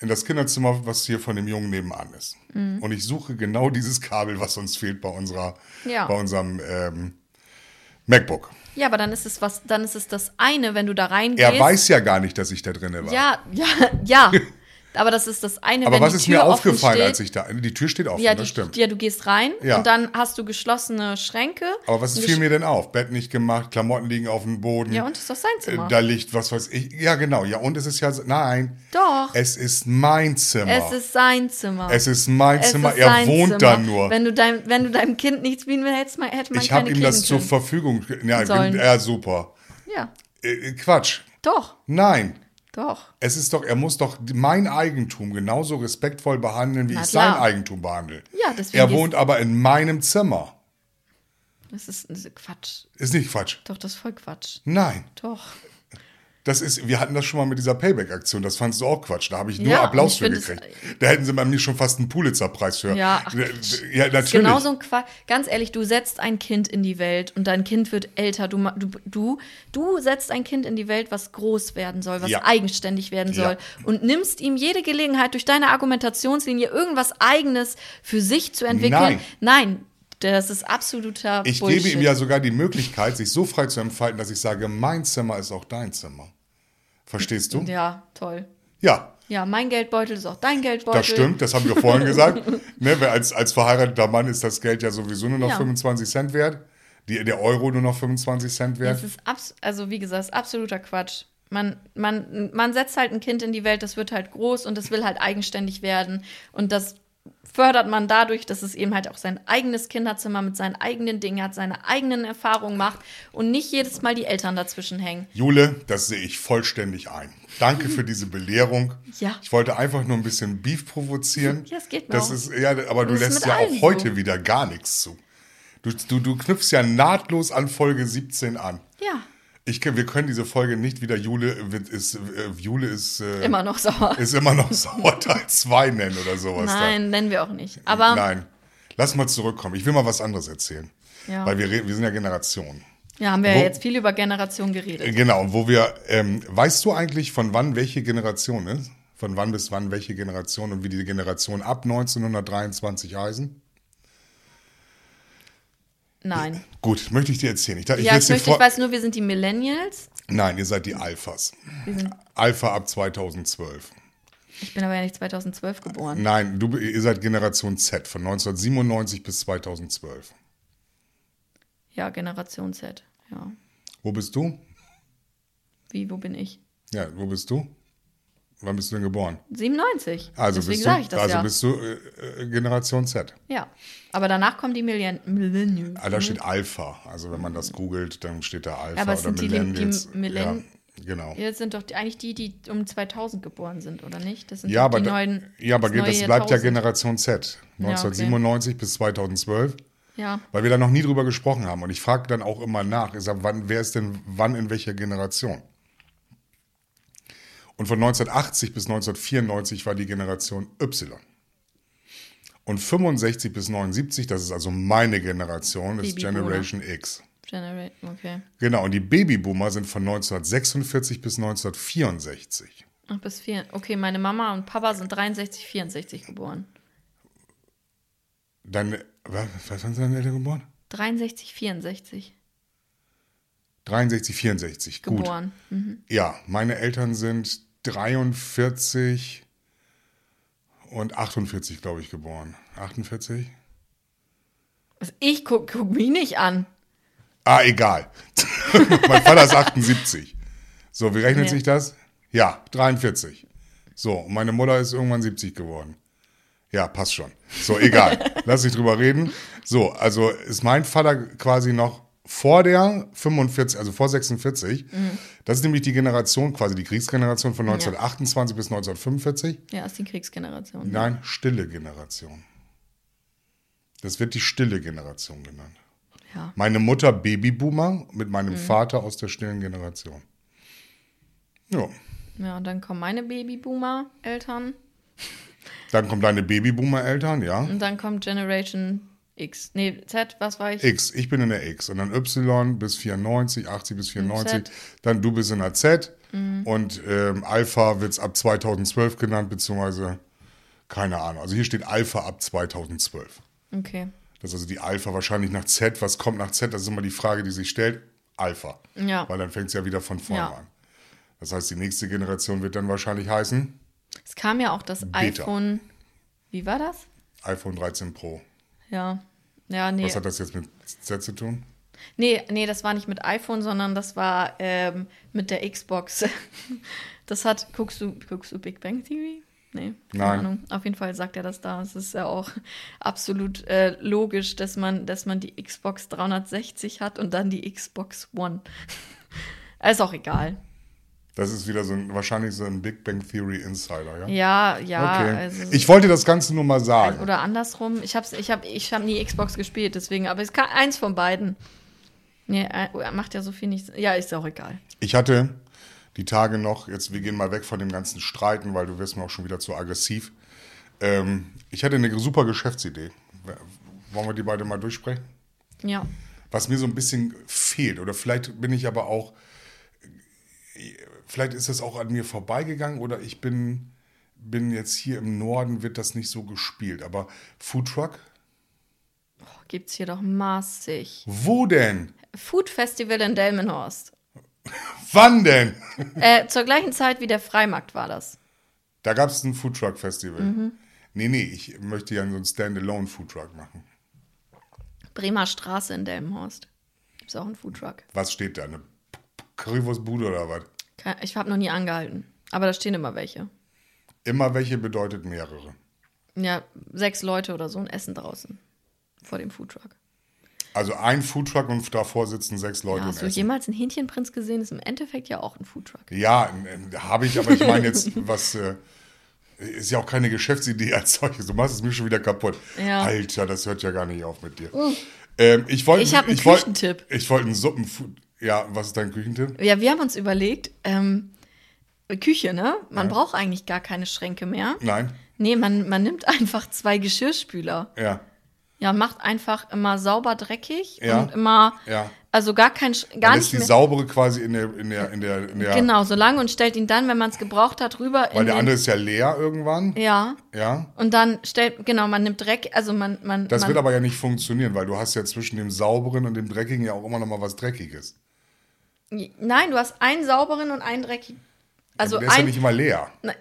in das Kinderzimmer, was hier von dem Jungen nebenan ist, Mhm. und ich suche genau dieses Kabel, was uns fehlt bei unserer, Ja. bei unserem ähm, MacBook. Ja, aber dann ist es was, dann ist es das eine, wenn du da reingehst. Er weiß ja gar nicht, dass ich da drinne war. Ja, ja, ja. Aber das ist das eine, Aber wenn was ist mir aufgefallen, steht, als ich da. Die Tür steht offen, ja, das stimmt. ja, du gehst rein Ja. und dann hast du geschlossene Schränke. Aber was fiel mir denn auf? Bett nicht gemacht, Klamotten liegen auf dem Boden. Ja, und ist doch sein Zimmer. Äh, Da liegt was weiß ich. Ja, genau. Ja, und es ist ja. Nein. Doch. Es ist mein Zimmer. Es ist sein Zimmer. Es ist mein Es Zimmer. ist Er wohnt Zimmer. da nur. Wenn du, dein, wenn du deinem Kind nichts bieten willst, man, hätte man ich keine habe ihm das zur. Verfügung. Ja, ja super. Ja, Äh, Quatsch. doch, Nein. Doch. Es ist doch, er muss doch mein Eigentum genauso respektvoll behandeln, wie Na ich klar. sein Eigentum behandle. Ja, deswegen Er wohnt aber in meinem Zimmer. Das ist, das ist Quatsch. Ist nicht Quatsch. Doch, das ist voll Quatsch. Nein. Doch. Das ist, wir hatten das schon mal mit dieser Payback-Aktion, das fandst du auch Quatsch. Da habe ich nur Ja, Applaus für gekriegt. Da hätten sie bei mir schon fast einen Pulitzer-Preis für. Ja, ach, ja Das natürlich. Genau so ein Quatsch. Ganz ehrlich, du setzt ein Kind in die Welt und dein Kind wird älter. Du, du, du, du setzt ein Kind in die Welt, was groß werden soll, was Ja. eigenständig werden soll und nimmst ihm jede Gelegenheit, durch deine Argumentationslinie irgendwas Eigenes für sich zu entwickeln. Nein. Nein, das ist absoluter ich Bullshit. gebe ihm ja sogar die Möglichkeit, sich so frei zu entfalten, dass ich sage, mein Zimmer ist auch dein Zimmer. Verstehst du? Ja, toll. Ja. Ja, mein Geldbeutel ist auch dein Geldbeutel. Das stimmt, das haben wir vorhin gesagt. Ne, weil als, als verheirateter Mann ist das Geld ja sowieso nur noch Ja. 25 Cent wert. Die, der Euro nur noch 25 Cent wert. Das ist abs also wie gesagt, ist absoluter Quatsch. Man, man, man setzt halt ein Kind in die Welt, das wird halt groß und das will halt eigenständig werden. Und das fördert man dadurch, dass es eben halt auch sein eigenes Kinderzimmer mit seinen eigenen Dingen hat, seine eigenen Erfahrungen macht und nicht jedes Mal die Eltern dazwischen hängen. Jule, das sehe ich vollständig ein. Danke für diese Belehrung. Ja. Ich wollte einfach nur ein bisschen Beef provozieren. Ja, es geht mir das auch. ist ja, aber du Das lässt ja auch heute so. wieder gar nichts zu. Du, du, du knüpfst ja nahtlos an Folge 17 an. Ja, Ich, wir können diese Folge nicht wieder Jule ist, äh, Jule ist, äh, immer noch sauer. ist immer noch Sauerteil 2 nennen oder sowas. Nein, nennen wir auch nicht. Da. Aber Nein. Lass mal zurückkommen. Ich will mal was anderes erzählen. Ja. Weil wir, wir sind ja Generationen. ja, haben wir Wo- ja jetzt viel über Generation geredet. Genau, und wo wir, ähm, weißt du eigentlich, von wann welche Generation ist? Von wann bis wann welche Generation und wie die Generation ab 1923 heißen? Nein. Gut, möchte ich dir erzählen. Ich, ich Ja, ich, möchte, ich weiß nur, wir sind die Millennials. Nein, ihr seid die Alphas. Alpha ab 2012. ich bin aber ja nicht 2012 geboren. Nein, du, ihr seid Generation Z von 1997 bis 2012. Ja, Generation Z. Ja. Wo bist du? Wie, wo bin ich? Ja, wo bist du? Wann bist du denn geboren? 97. Also Deswegen bist sage du, ich das also ja. bist du äh, äh, Generation Z. ja. Aber danach kommen die Millenn Millennials. Ah, da steht Alpha. Also wenn man das googelt, dann steht da Alpha Aber es oder sind die- die Millennials. Millenn- ja, genau. Jetzt sind doch die, eigentlich die, die um 2000 geboren sind, oder nicht? Das sind Ja, aber, die da, neuen, ja, aber das neue das bleibt ja. Generation Z. 1997 bis 2012. Ja, Weil wir da noch nie drüber gesprochen haben. Und ich frage dann auch immer nach, ich sag, wann, wer ist denn wann in welcher Generation? Und von 1980 bis 1994 war die Generation Y. Und 65 bis 79, das ist also meine Generation, ist. Generation X. Generate, okay. Genau, und die Babyboomer sind von 1946 bis 1964. Ach, bis vier. Okay, meine Mama und Papa sind 63, 64 geboren. Deine, was, was waren deine Eltern geboren? 63, 64 63, 64, gut. geboren. Mhm. Ja, meine Eltern sind 43 und 48, glaube ich, geboren. 48? Also ich guck, guck mich nicht an. Ah, egal. mein Vater ist 78. So, wie rechnet Nee. sich das? Ja, 43. So, und meine Mutter ist irgendwann 70 geworden. Ja, passt schon. So, egal. Lass nicht drüber reden. So, also ist mein Vater quasi noch vor der 45, also vor 46. Das ist nämlich die Generation, quasi die Kriegsgeneration von 1928 bis 1945. Ja, ist die Kriegsgeneration. Nein, stille Generation. Das wird die stille Generation genannt. Ja. Meine Mutter Babyboomer mit meinem Vater aus der stillen Generation. Ja. ja, und dann kommen meine Babyboomer-Eltern Dann kommen deine Babyboomer-Eltern, ja. und dann kommt Generation X. Nee, Z, was war ich? X, ich bin in der X. Und dann Y bis 94, 80 bis 94. Z. Dann du bist in der Z. Und ähm, Alpha wird es ab 2012 genannt, beziehungsweise keine Ahnung. Also hier steht Alpha ab 2012. Okay. Das ist also die Alpha wahrscheinlich nach Z. Was kommt nach Z? Das ist immer die Frage, die sich stellt. Alpha. Ja. Weil dann fängt es ja wieder von vorne Ja. an. Das heißt, die nächste Generation wird dann wahrscheinlich heißen Es kam ja auch das Beta. iPhone. Wie war das? iPhone 13 Pro. Ja. Ja, nee. Was hat das jetzt mit Z zu tun? Nee, nee, das war nicht mit iPhone, sondern das war ähm, mit der Xbox. Das hat, guckst du, guckst du Big Bang Theory? Nee, keine Nein. Ahnung. Auf jeden Fall sagt er das da. Es ist ja auch absolut äh, logisch, dass man, dass man die Xbox 360 hat und dann die Xbox One. ist auch egal. Das ist wieder so ein, wahrscheinlich so ein Big Bang Theory Insider, ja? Ja, ja. okay. Also, ich wollte das Ganze nur mal sagen. oder andersrum. Ich habe ich hab, ich hab nie Xbox gespielt, deswegen, aber es kann eins von beiden. Nee, äh, er macht ja so viel nicht. Ja, ist auch egal. Ich hatte die Tage noch, jetzt wir gehen mal weg von dem ganzen Streiten, weil du wirst mir auch schon wieder zu aggressiv. Ähm, ich hatte eine super Geschäftsidee. Wollen wir die beide mal durchsprechen? Ja. Was mir so ein bisschen fehlt, oder vielleicht bin ich aber auch, vielleicht ist das auch an mir vorbeigegangen oder ich bin, bin jetzt hier im Norden, wird das nicht so gespielt. Aber Foodtruck? Gibt's hier doch massig. Wo denn? Food Festival in Delmenhorst. Wann denn? Äh, zur gleichen Zeit wie der Freimarkt war das. Da gab es ein Foodtruck-Festival. Mhm. Nee, nee, ich möchte ja so ein Standalone-Foodtruck machen. Bremer Straße in Delmenhorst. Gibt's auch einen Foodtruck. Was steht da? Eine Currywurstbude oder was? Ke- Ich habe noch nie angehalten. Aber da stehen immer welche. Immer welche bedeutet mehrere. Ja, sechs Leute oder so ein Essen draußen. Vor dem Foodtruck. Also ein Foodtruck und davor sitzen sechs Leute Ja, und hast du essen. jemals einen Hähnchenprinz gesehen? Ist im Endeffekt ja auch ein Foodtruck. Ja, äh, habe ich, aber ich meine jetzt, was äh, ist ja auch keine Geschäftsidee als solches. Du machst es mir schon wieder kaputt. Ja. Alter, das hört ja gar nicht auf mit dir. Ähm, ich wollte, Ich hab einen wollt- Küchentipp. Ich wollte einen Suppenfood. Ja, was ist dein Küchentipp? Ja, wir haben uns überlegt, ähm, Küche, ne? Man braucht eigentlich gar keine Schränke mehr. Nein? Nee, man, man nimmt einfach zwei Geschirrspüler. Ja. Ja, macht einfach immer sauber dreckig Ja. und immer, Ja. also gar kein, gar ist nicht die mehr. saubere quasi in der, in der, in der, in der Genau, so lange und stellt ihn dann, wenn man es gebraucht hat, rüber weil der andere ist ja leer irgendwann. Ja. Ja. Und dann stellt, genau, man nimmt Dreck, also man, man, Das man wird aber ja nicht funktionieren, weil du hast ja zwischen dem sauberen und dem dreckigen ja auch immer noch mal was Dreckiges. Nein, du hast einen sauberen und einen dreckigen. Also der ist ja ein, nicht immer leer. Na,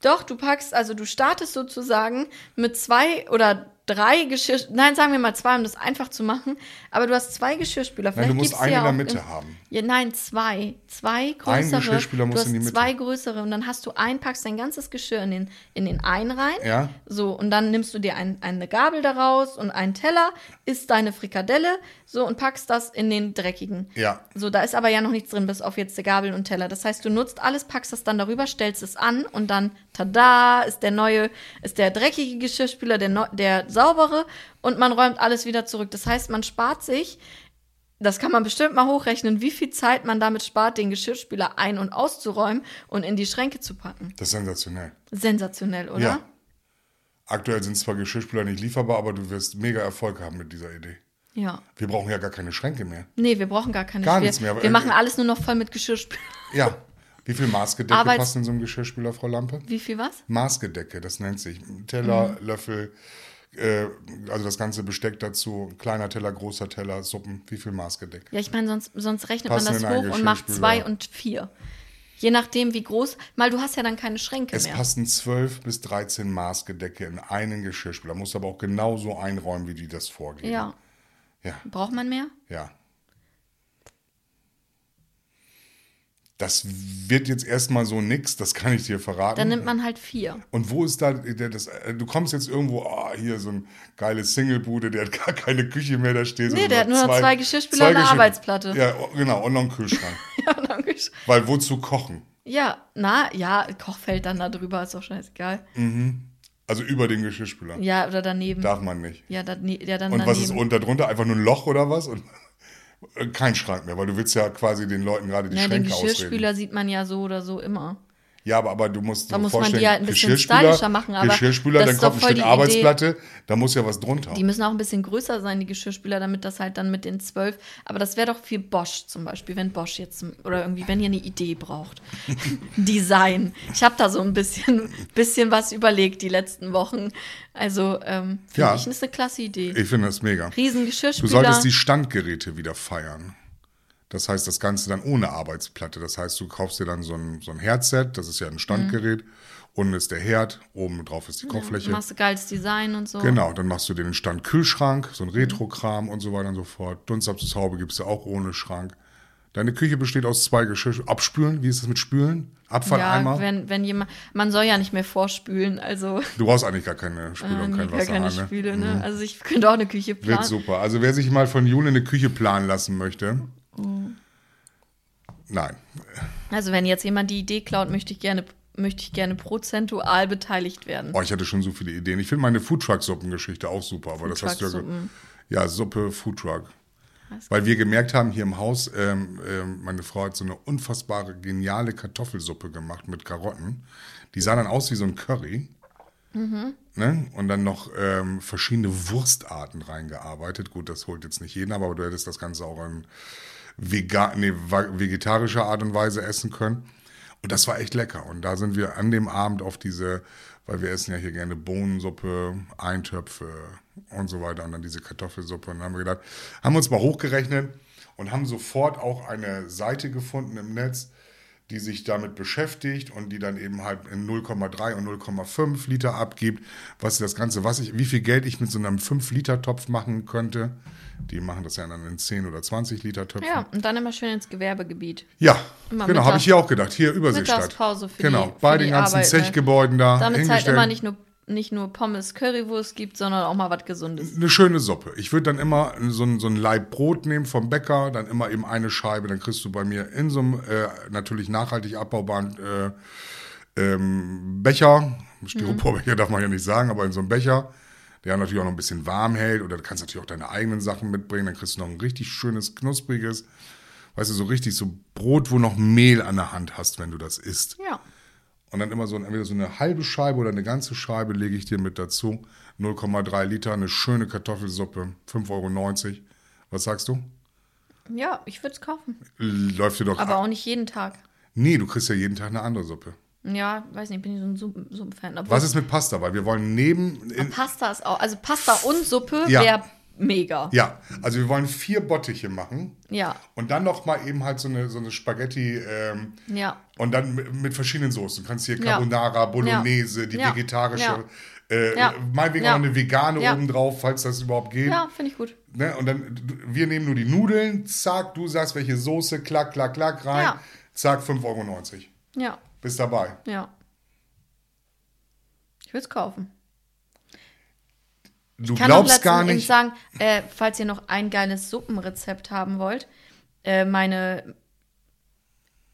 doch, du packst, also du startest sozusagen mit zwei oder drei Geschirr, nein, sagen wir mal zwei, um das einfach zu machen. Aber du hast zwei Geschirrspüler. Nein, du musst einen ja in der Mitte im- haben. Ja, nein, zwei. Zwei größere. Geschirrspüler muss in die Mitte. zwei größere und dann hast du ein, packst dein ganzes Geschirr in den, in den einen rein. Ja. So, und dann nimmst du dir ein, eine Gabel daraus und einen Teller, isst deine Frikadelle, so, und packst das in den dreckigen. Ja. So, da ist aber ja noch nichts drin, bis auf jetzt die Gabel und Teller. Das heißt, du nutzt alles, packst das dann darüber, stellst es an und dann, tada, ist der neue, ist der dreckige Geschirrspüler, der, der saubere und man räumt alles wieder zurück. Das heißt, man spart sich, das kann man bestimmt mal hochrechnen, wie viel Zeit man damit spart, den Geschirrspüler ein- und auszuräumen und in die Schränke zu packen. Das ist sensationell. Sensationell, oder? Ja. Aktuell sind zwar Geschirrspüler nicht lieferbar, aber du wirst mega Erfolg haben mit dieser Idee. Ja. Wir brauchen ja gar keine Schränke mehr. Nee, wir brauchen gar keine Gar nichts mehr, Wir machen alles nur noch voll mit Geschirrspüler. Ja. Wie viel Maßgedecke Arbeits- passen in so einem Geschirrspüler, Frau Lampe? Wie viel was? Maßgedecke, das nennt sich. Teller, Mhm. Löffel, äh, also das ganze Besteck dazu, kleiner Teller, großer Teller, Suppen. Wie viel Maßgedeck? Ja, ich meine, sonst, sonst rechnet Passen man das hoch und macht zwei und vier. Je nachdem, wie groß. Mal, du hast ja dann keine Schränke Es mehr. passen 12 bis 13 Maßgedecke in einen Geschirrspüler. Musst aber auch genauso einräumen, wie die das vorgeben. Ja. Ja. Braucht man mehr? Ja. Das wird jetzt erstmal so nix, das kann ich dir verraten. Dann nimmt man halt vier. Und wo ist da der, das, äh, du kommst jetzt irgendwo, ah, hier so ein geiles Singlebude, der hat gar keine Küche mehr da stehen. Nee, der hat nur noch zwei Geschirrspüler und eine Geschirr- Arbeitsplatte. Ja, oh, genau, und noch einen Kühlschrank. Ja, danke. Weil wozu kochen? ja, na, ja, Kochfeld dann da drüber, ist doch scheißegal. Also über den Geschirrspüler. Ja, oder daneben. Darf man nicht. Ja, da, ja, dann Und daneben. was ist unter drunter? Einfach nur ein Loch oder was? Und äh, kein Schrank mehr, weil du willst ja quasi den Leuten gerade die ja, den Schränke ausreden. Geschirrspüler sieht man ja so oder so immer. Ja, aber, aber du musst Da dir muss man die vorstellen, halt ein bisschen Geschirrspüler, stylischer machen, aber Geschirrspüler, dann kommt ein Stück die Idee. Arbeitsplatte, da muss ja was drunter. Die müssen auch ein bisschen größer sein, die Geschirrspüler, damit das halt dann mit den zwölf. Aber das wäre doch für Bosch zum Beispiel, wenn Bosch jetzt oder irgendwie, wenn ihr eine Idee braucht. Design. Ich habe da so ein bisschen, bisschen was überlegt die letzten Wochen. Also ähm, finde Ja. ich, ist eine klasse Idee. Ich finde das mega. Riesen Du solltest die Standgeräte wieder feiern. Das heißt, das Ganze dann ohne Arbeitsplatte. Das heißt, du kaufst dir dann so ein, so ein Herdset, das ist ja ein Standgerät. Unten ist der Herd, oben drauf ist die Kochfläche. Machst du geiles Design und so. Genau, dann machst du den Stand Kühlschrank, so Mhm. ein Retro-Kram und so weiter und so fort. Dunstabzugshaube gibst du auch ohne Schrank. Deine Küche besteht aus zwei Geschirr. Abspülen, wie ist das mit Spülen? Abfalleimer? Ja, wenn, wenn jemand, man soll ja nicht mehr vorspülen, also du brauchst eigentlich gar keine Spüle äh, und kein gar Wasser keine an, ne? Spüle, ne? Also ich könnte auch eine Küche Wird planen. super. Also wer sich mal von Jule eine Küche planen lassen möchte. Mhm. Nein. Also wenn jetzt jemand die Idee klaut, möchte ich gerne, möchte ich gerne prozentual beteiligt werden. Oh, ich hatte schon so viele Ideen. Ich finde meine Foodtruck-Suppengeschichte auch super, aber das hast du ja. Foodtruck-Suppen. Ja, Suppe, Foodtruck. Weil wir gemerkt haben hier im Haus, ähm, ähm, meine Frau hat so eine unfassbare, geniale Kartoffelsuppe gemacht mit Karotten. Die sah dann aus wie so ein Curry. Ne? Und dann noch ähm, verschiedene Wurstarten reingearbeitet. Gut, das holt jetzt nicht jeden, ab, aber du hättest das Ganze auch in vega nee, vegetarischer Art und Weise essen können. Und das war echt lecker. Und da sind wir an dem Abend auf diese, weil wir essen ja hier gerne Bohnensuppe, Eintöpfe und so weiter und dann diese Kartoffelsuppe. Und dann haben wir gedacht, haben uns mal hochgerechnet und haben sofort auch eine Seite gefunden im Netz, die sich damit beschäftigt und die dann eben halt in 0,3 und 0,5 Liter abgibt, was das Ganze, was ich, wie viel Geld ich mit so einem 5-Liter-Topf machen könnte. Die machen das ja dann in 10 oder 20 Liter Töpfen. Ja, und dann immer schön ins Gewerbegebiet. Ja, Immer genau, habe ich hier auch gedacht. Hier Überseestadt. Mittagspause für Genau, die- für bei den ganzen Arbeit, ne? Zechgebäuden da Damit es halt immer nicht nur, nicht nur Pommes Currywurst gibt, sondern auch mal was Gesundes. eine schöne Suppe. Ich würde dann immer so ein, so ein Laib Brot nehmen vom Bäcker, dann immer eben eine Scheibe, dann kriegst du bei mir in so einem äh, natürlich nachhaltig abbaubaren äh, ähm, Becher, Styroporbecher darf man ja nicht sagen, aber in so einem Becher, der natürlich auch noch ein bisschen warm hält oder du kannst natürlich auch deine eigenen Sachen mitbringen, dann kriegst du noch ein richtig schönes, knuspriges, weißt du, so richtig so Brot, wo noch Mehl an der Hand hast, wenn du das isst. Ja. Und dann immer so, entweder so eine halbe Scheibe oder eine ganze Scheibe lege ich dir mit dazu. 0,3 Liter, eine schöne Kartoffelsuppe, 5,90 Euro. Was sagst du? Ja, ich würde es kaufen. Läuft dir doch. Aber auch nicht jeden Tag. nee, du kriegst ja jeden Tag eine andere Suppe. Ja, weiß nicht, bin ich so ein Suppen- Suppenfan. Obwohl- Was ist mit Pasta? Weil wir wollen neben. In, Pasta ist auch, also Pasta und Suppe Ja. wäre mega. ja, also wir wollen vier Bottiche machen. Ja, Und dann noch mal eben halt so eine, so eine Spaghetti. Ähm, ja. Und dann mit, mit verschiedenen Soßen. Du kannst hier Ja. Carbonara, Bolognese, die Ja. vegetarische, Ja. Äh, Ja. Meinetwegen Ja. auch eine vegane Ja. obendrauf, falls das überhaupt geht. Ja, finde ich gut. Ne? Und dann, du- wir nehmen nur die Nudeln, zack, du sagst, welche Soße, klack, klack, klack rein, Ja. zack, 5,90 Euro. Ja, Bist dabei. ja. Ich will es kaufen. Du kann auch glaubst gar nicht. sagen, äh, falls ihr noch ein geiles Suppenrezept haben wollt, äh, meine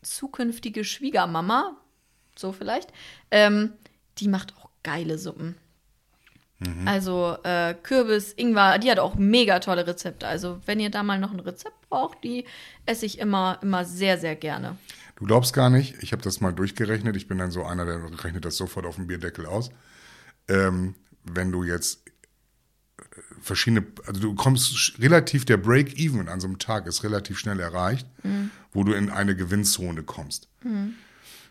zukünftige Schwiegermama, so vielleicht, ähm, die macht auch geile Suppen. Mhm. Also äh, Kürbis, Ingwer, die hat auch mega tolle Rezepte. Also wenn ihr da mal noch ein Rezept braucht, die esse ich immer, immer sehr, sehr gerne. Du glaubst gar nicht, ich habe das mal durchgerechnet. Ich bin dann so einer, der rechnet das sofort auf dem Bierdeckel aus. Ähm, wenn du jetzt äh, verschiedene, also du kommst relativ, der Break-Even an so einem Tag ist relativ schnell erreicht, wo du in eine Gewinnzone kommst.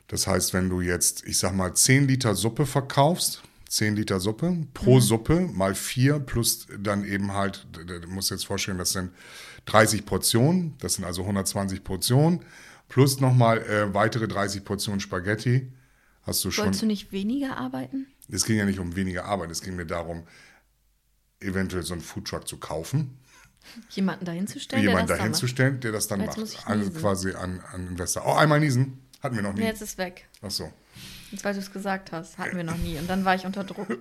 Das heißt, wenn du jetzt, ich sag mal, 10 Liter Suppe verkaufst, 10 Liter Suppe pro Suppe mal 4 plus dann eben halt, du musst jetzt vorstellen, das sind 30 Portionen, das sind also 120 Portionen, plus nochmal äh, weitere 30 Portionen Spaghetti. Hast du schon. Wolltest du nicht weniger arbeiten? Es ging ja nicht um weniger Arbeit, es ging mir darum, eventuell so einen Foodtruck zu kaufen, Jemanden dahin zu stellen? jemanden der das dann dahin zu stellen, der das dann Jetzt macht. Also quasi an, an Investor. Oh, einmal niesen. Hatten wir noch nie. Nee, jetzt ist weg. Ach so. Jetzt, weil du es gesagt hast, hatten wir noch nie. Und dann war ich unter Druck.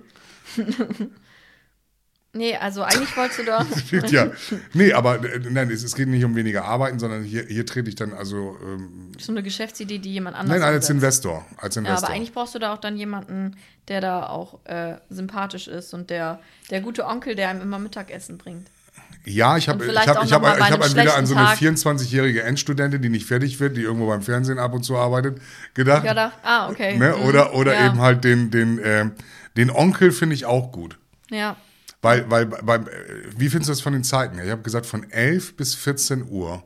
nee, also eigentlich wolltest du doch. ja. Nee, aber äh, nein, es, es geht nicht um weniger Arbeiten, sondern hier, hier trete ich dann also. Ähm, so eine Geschäftsidee, die jemand anders nein, als. Investor. Als Ja, Investor. aber eigentlich brauchst du da auch dann jemanden, der da auch äh, sympathisch ist und der, der gute Onkel, der einem immer Mittagessen bringt. Ja, ich habe ich hab, ich hab, ich hab einem entweder an so eine schlechten 24-jährige Endstudentin, die nicht fertig wird, die irgendwo beim Fernsehen ab und zu arbeitet, gedacht. Ja, da, ah, okay. ne? Mhm. Oder, oder ja. eben halt den, den, ähm, den Onkel finde ich auch gut. Ja, Weil, weil beim, äh, wie findest du das von den Zeiten? Ich habe gesagt, von 11 bis 14 Uhr.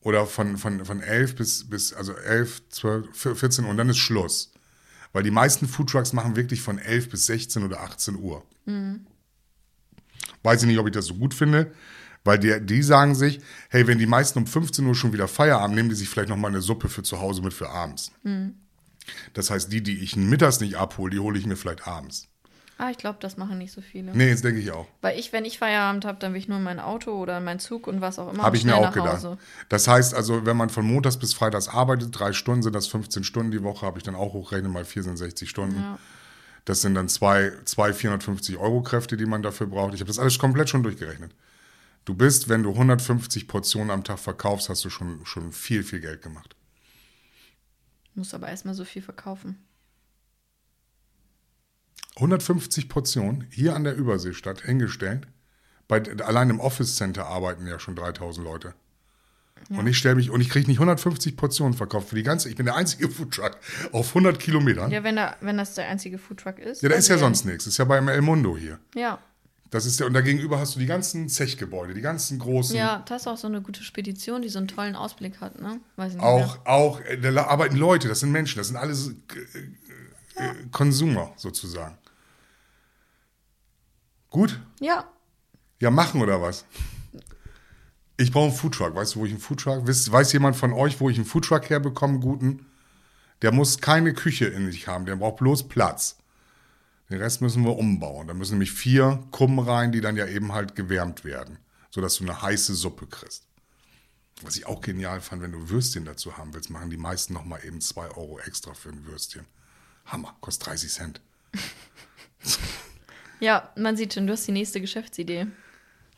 Oder von, von, von 11 bis, bis, also 11, 12, 14 Uhr und dann ist Schluss. Weil die meisten Foodtrucks machen wirklich von 11 bis 16 oder 18 Uhr. Weiß ich nicht, ob ich das so gut finde. Weil die, die sagen sich, hey, wenn die meisten um 15 Uhr schon wieder Feierabend, nehmen die sich vielleicht noch mal eine Suppe für zu Hause mit für abends. Das heißt, die, die ich mittags nicht abhole, die hole ich mir vielleicht abends. Ah, ich glaube, das machen nicht so viele. Nee, jetzt denke ich auch. Weil ich, wenn ich Feierabend habe, dann will ich nur in mein Auto oder in meinen Zug und was auch immer. Habe ich mir auch gedacht. Hause. Das heißt also, wenn man von Montags bis Freitags arbeitet, drei Stunden sind das 15 Stunden die Woche, habe ich dann auch hochrechnen, mal vier sind 60 Stunden. Ja. Das sind dann zwei, zwei 450 Euro Kräfte, die man dafür braucht. Ich habe das alles komplett schon durchgerechnet. Du bist, wenn du 150 Portionen am Tag verkaufst, hast du schon, schon viel, viel Geld gemacht. Muss aber erstmal so viel verkaufen. 150 Portionen hier an der Überseestadt hingestellt. Bei, allein im Office Center arbeiten ja schon 3000 Leute. Und ich stelle mich, und ich kriege nicht 150 Portionen verkauft für die ganze, ich bin der einzige Foodtruck auf 100 Kilometern. Ja, Ja, wenn, da, wenn das der einzige Foodtruck ist. da weiß ist ja sonst nichts. Das ist ja beim El Mundo hier. Ja. Das ist der, und dagegenüber hast du die ganzen Zechgebäude, die ganzen großen. Ja, das ist auch so eine gute Spedition, die so einen tollen Ausblick hat, ne? Weiß ich nicht Auch, auch, äh, da arbeiten Leute, das sind Menschen, das sind alles äh, äh, Konsumer sozusagen. Gut? Ja, Ja, machen oder was? Ich brauche einen Foodtruck. Weißt du, wo ich einen Foodtruck? Weiß, weiß jemand von euch, wo ich einen Foodtruck herbekomme, guten? Der muss keine Küche in sich haben, der braucht bloß Platz. Den Rest müssen wir umbauen. Da müssen nämlich vier Kummen rein, die dann ja eben halt gewärmt werden, sodass du eine heiße Suppe kriegst. Was ich auch genial fand, wenn du Würstchen dazu haben willst, machen die meisten noch mal eben zwei Euro extra für ein Würstchen. Hammer, kostet 30 Cent. ja, man sieht schon, du hast die nächste Geschäftsidee.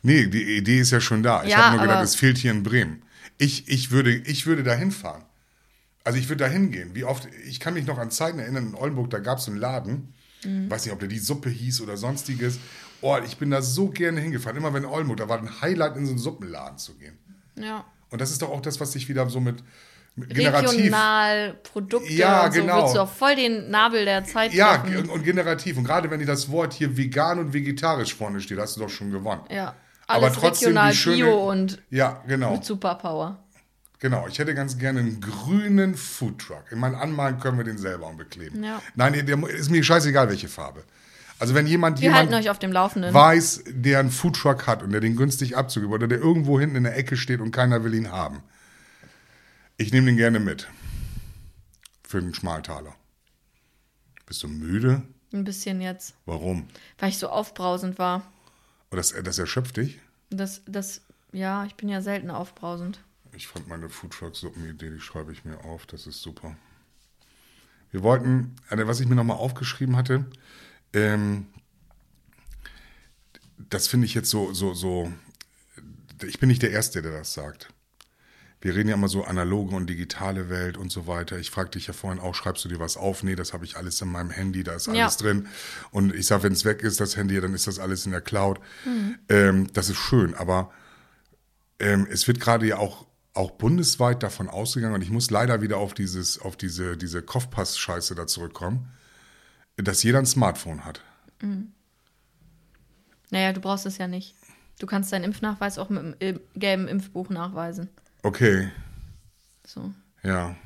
Nee, die Idee ist ja schon da. Ich Ja, habe nur gedacht, es fehlt hier in Bremen. Ich, ich, würde, ich würde da hinfahren. Also ich würde da hingehen. Wie oft, ich kann mich noch an Zeiten erinnern, in Oldenburg, da gab es einen Laden, Mhm. weiß nicht, ob der die Suppe hieß oder sonstiges. Oh, ich bin da so gerne hingefahren. Immer wenn Oldenburg, da war ein Highlight, in so einen Suppenladen zu gehen. Ja. Und das ist doch auch das, was sich wieder so mit generativ... Regional, Produkte Ja, und so genau. würdest du auch voll den Nabel der Zeit Ja, treffen. und, generativ. Und gerade wenn dir das Wort hier vegan und vegetarisch vorne steht, hast du doch schon gewonnen. Ja. Aber Alles trotzdem regional, die schöne- bio und Ja, genau. mit Superpower. Genau, ich hätte ganz gerne einen grünen Foodtruck. Ich meine, anmalen können wir den selber und bekleben. Ja. Nein, der, ist mir scheißegal, welche Farbe. Also wenn jemand, Wir jemand euch auf dem Laufenden. weiß, der einen Foodtruck hat und der den günstig abzugibt oder der irgendwo hinten in der Ecke steht und keiner will ihn haben, ich nehme den gerne mit. Für einen Schmaltaler. Bist du müde? Ein bisschen jetzt. Warum? Weil ich so aufbrausend war. Und das, das erschöpft dich? Das, das, ja, ich bin ja selten aufbrausend. Ich fand meine Foodtruck-Suppenidee, die schreibe ich mir auf, das ist super. Wir wollten, also was ich mir nochmal aufgeschrieben hatte, ähm, das finde ich jetzt so, so, so, ich bin nicht der Erste, der das sagt. Wir reden ja immer so analoge und digitale Welt und so weiter. Ich fragte dich ja vorhin auch, schreibst du dir was auf? Nee, das habe ich alles in meinem Handy, da ist alles Ja. drin. Und ich sage, wenn es weg ist, das Handy, dann ist das alles in der Cloud. Ähm, das ist schön, aber ähm, es wird gerade ja auch, auch bundesweit davon ausgegangen, und ich muss leider wieder auf dieses, auf diese, diese Kopfpass-Scheiße da zurückkommen, dass jeder ein Smartphone hat. Naja, du brauchst es ja nicht. Du kannst deinen Impfnachweis auch mit dem gelben Impfbuch nachweisen. Okay, So, ja,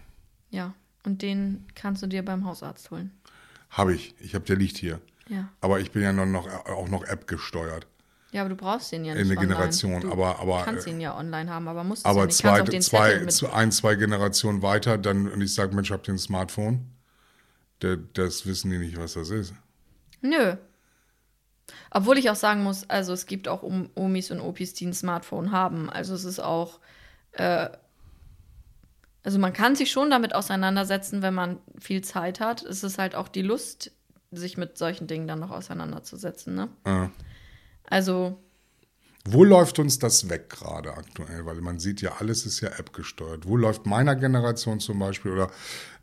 ja. Und den kannst du dir beim Hausarzt holen. habe ich. Ich habe, der liegt hier. Ja. Aber ich bin ja noch, noch, auch noch App gesteuert. Ja, aber du brauchst den ja In nicht der online. Generation, Du aber- aber, kannst äh, ihn ja online haben, aber musst Aber ja nicht. zwei, den zwei, zu ein, zwei Generationen weiter, dann, und ich sage, Mensch, habt ihr ein Smartphone? Der, das wissen die nicht, was das ist. Nö. Obwohl ich auch sagen muss, also es gibt auch Omis und Opis, die ein Smartphone haben. Also es ist auch, äh, also man kann sich schon damit auseinandersetzen, wenn man viel Zeit hat. Es ist halt auch die Lust, sich mit solchen Dingen dann noch auseinanderzusetzen. Ne? Äh. Also Wo läuft uns das weg gerade aktuell? Weil man sieht ja, alles ist ja App gesteuert. Wo läuft meiner Generation zum Beispiel oder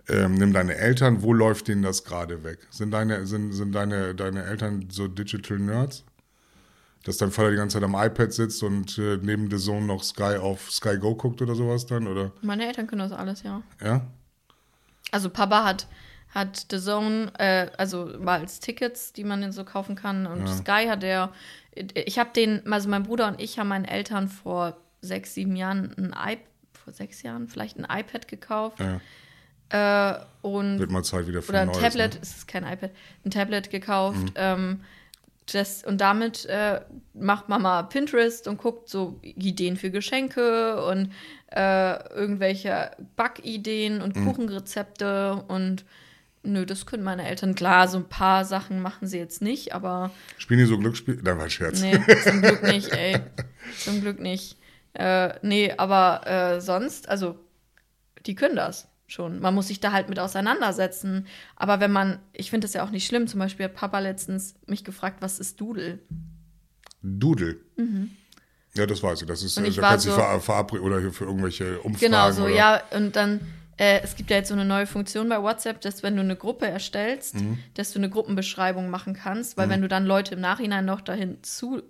ähm, nimm deine Eltern, wo läuft denen das gerade weg? Sind deine, sind, sind deine, deine Eltern so Digital Nerds? Dass dein Vater die ganze Zeit am iPad sitzt und äh, neben der Sohn noch Sky auf Sky Go guckt oder sowas dann? Oder? meine Eltern können das alles, ja. Ja? Also Papa hat, hat The Zone, äh, also mal als Tickets, die man so kaufen kann. Und Sky hat der, ich habe den, also mein Bruder und ich haben meinen Eltern vor sechs, sieben Jahren ein iPad, vor sechs Jahren vielleicht ein iPad gekauft. ja. Äh, und Wird mal Zeit wieder für oder ein Neues, Tablet, Ne? es ist kein iPad, ein Tablet gekauft. Ähm, das, und damit äh, macht Mama Pinterest und guckt so Ideen für Geschenke und äh, irgendwelche Backideen und Kuchenrezepte und nö, das können meine Eltern. Klar, so ein paar Sachen machen sie jetzt nicht, aber Spielen die so Glücksspiel? Nein, war ein Scherz. nee, zum Glück nicht, ey. Zum Glück nicht. Äh, nee, aber äh, sonst, also, die können das schon. Man muss sich da halt mit auseinandersetzen. Aber wenn man, ich finde das ja auch nicht schlimm, zum Beispiel hat Papa letztens mich gefragt, was ist Doodle? Doodle. Ja, das weiß ich. Das ist, Mhm. Und äh, ich da kannst du so- ver verabreden oder für irgendwelche Umfragen. Genau so, oder, ja. Und dann, äh, es gibt ja jetzt so eine neue Funktion bei WhatsApp, dass wenn du eine Gruppe erstellst, Mhm. dass du eine Gruppenbeschreibung machen kannst, weil wenn du dann Leute im Nachhinein noch dahin zu